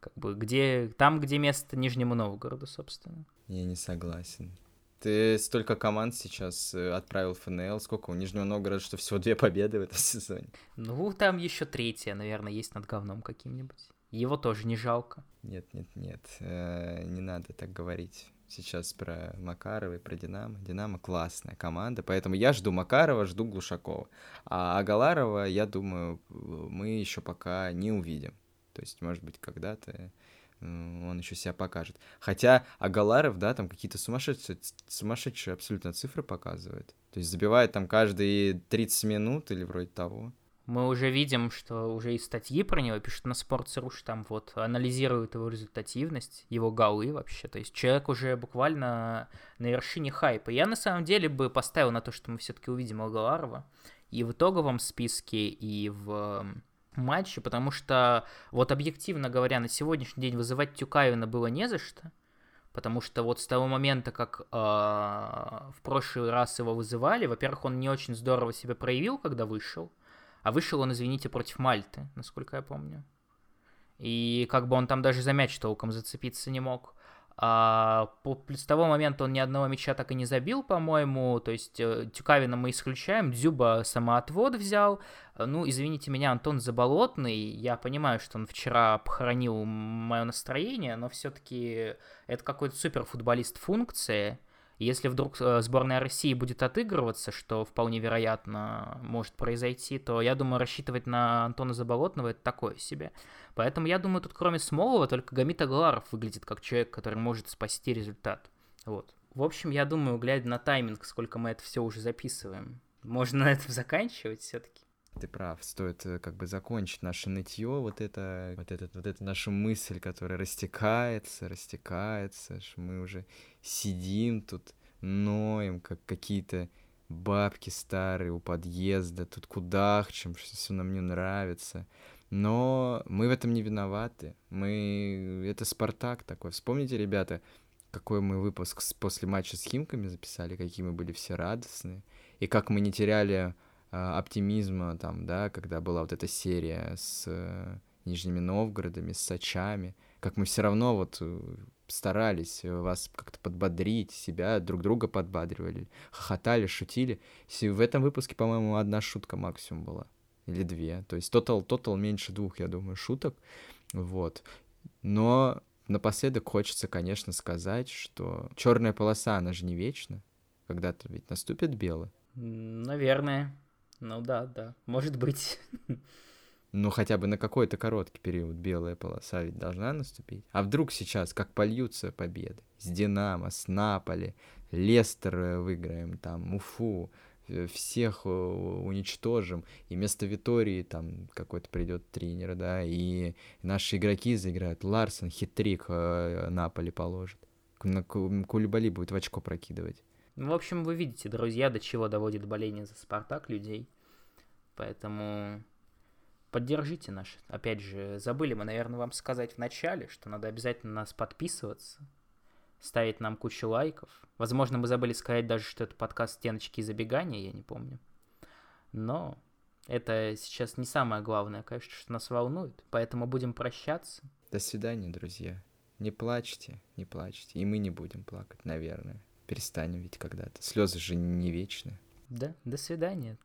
Как бы, где, там, где место Нижнему Новгороду, собственно. Я не согласен. Ты столько команд сейчас э, отправил в ФНЛ. Сколько у Нижнего Новгорода, что всего две победы в этом [laughs] сезоне? Ну, там еще третья, наверное, есть над говном каким-нибудь. Его тоже не жалко. Нет, нет, нет, э, не надо так говорить сейчас про Макарова и про Динамо. Динамо классная команда, поэтому я жду Макарова, жду Глушакова. А Агаларова, я думаю, мы еще пока не увидим. То есть, может быть, когда-то он еще себя покажет. Хотя Агаларов, да, там какие-то сумасшедшие, сумасшедшие абсолютно цифры показывает. То есть забивает там каждые 30 минут или вроде того. Мы уже видим, что уже и статьи про него пишут на Sports.ru, что там вот анализируют его результативность, его голы вообще. То есть человек уже буквально на вершине хайпа. Я на самом деле бы поставил на то, что мы все-таки увидим Агаларова и в итоговом списке, и в матче, потому что, вот объективно говоря, на сегодняшний день вызывать Тюкаевина было не за что, потому что вот с того момента, как э, в прошлый раз его вызывали, во-первых, он не очень здорово себя проявил, когда вышел, а вышел он, извините, против Мальты, насколько я помню. И как бы он там даже за мяч толком зацепиться не мог. А, по, с того момента он ни одного мяча так и не забил, по-моему. То есть э, Тюкавина мы исключаем. Дзюба самоотвод взял. Ну, извините меня, Антон Заболотный. Я понимаю, что он вчера похоронил мое настроение, но все-таки это какой-то суперфутболист функции. Если вдруг э, сборная России будет отыгрываться, что вполне вероятно может произойти, то я думаю, рассчитывать на Антона Заболотного это такое себе. Поэтому я думаю, тут кроме Смолова только Гамит Агларов выглядит как человек, который может спасти результат. Вот. В общем, я думаю, глядя на тайминг, сколько мы это все уже записываем, можно [laughs] на этом заканчивать все-таки. Ты прав, стоит э, как бы закончить наше нытье, вот это, вот этот, вот эта наша мысль, которая растекается, растекается, что мы уже сидим тут, ноем, как какие-то бабки старые у подъезда, тут кудахчем, что все нам не нравится. Но мы в этом не виноваты. Мы... Это Спартак такой. Вспомните, ребята, какой мы выпуск после матча с Химками записали, какие мы были все радостные. И как мы не теряли оптимизма там, да, когда была вот эта серия с э, Нижними Новгородами, с Сачами. Как мы все равно вот э, старались вас как-то подбодрить, себя, друг друга подбадривали, хохотали, шутили. В этом выпуске, по-моему, одна шутка максимум была или две. То есть тотал, тотал меньше двух, я думаю, шуток. Вот. Но напоследок хочется, конечно, сказать, что черная полоса, она же не вечна. Когда-то ведь наступит белый. Наверное. Ну да, да. Может быть. Ну, хотя бы на какой-то короткий период белая полоса ведь должна наступить. А вдруг сейчас, как польются победы? С Динамо, с Наполи, Лестер выиграем, там, Уфу, Э, всех э, уничтожим, и вместо Витории там какой-то придет тренер, да, и наши игроки заиграют. Ларсон хитрик э, Наполи положит. На Кулибали будет в очко прокидывать. Ну, в общем, вы видите, друзья, до чего доводит боление за Спартак людей. Поэтому поддержите наш. Опять же, забыли мы, наверное, вам сказать в начале, что надо обязательно нас подписываться, ставить нам кучу лайков. Возможно, мы забыли сказать даже, что это подкаст «Стеночки и забегания», я не помню. Но это сейчас не самое главное, конечно, что нас волнует. Поэтому будем прощаться. До свидания, друзья. Не плачьте, не плачьте. И мы не будем плакать, наверное. Перестанем ведь когда-то. Слезы же не вечны. Да, до свидания.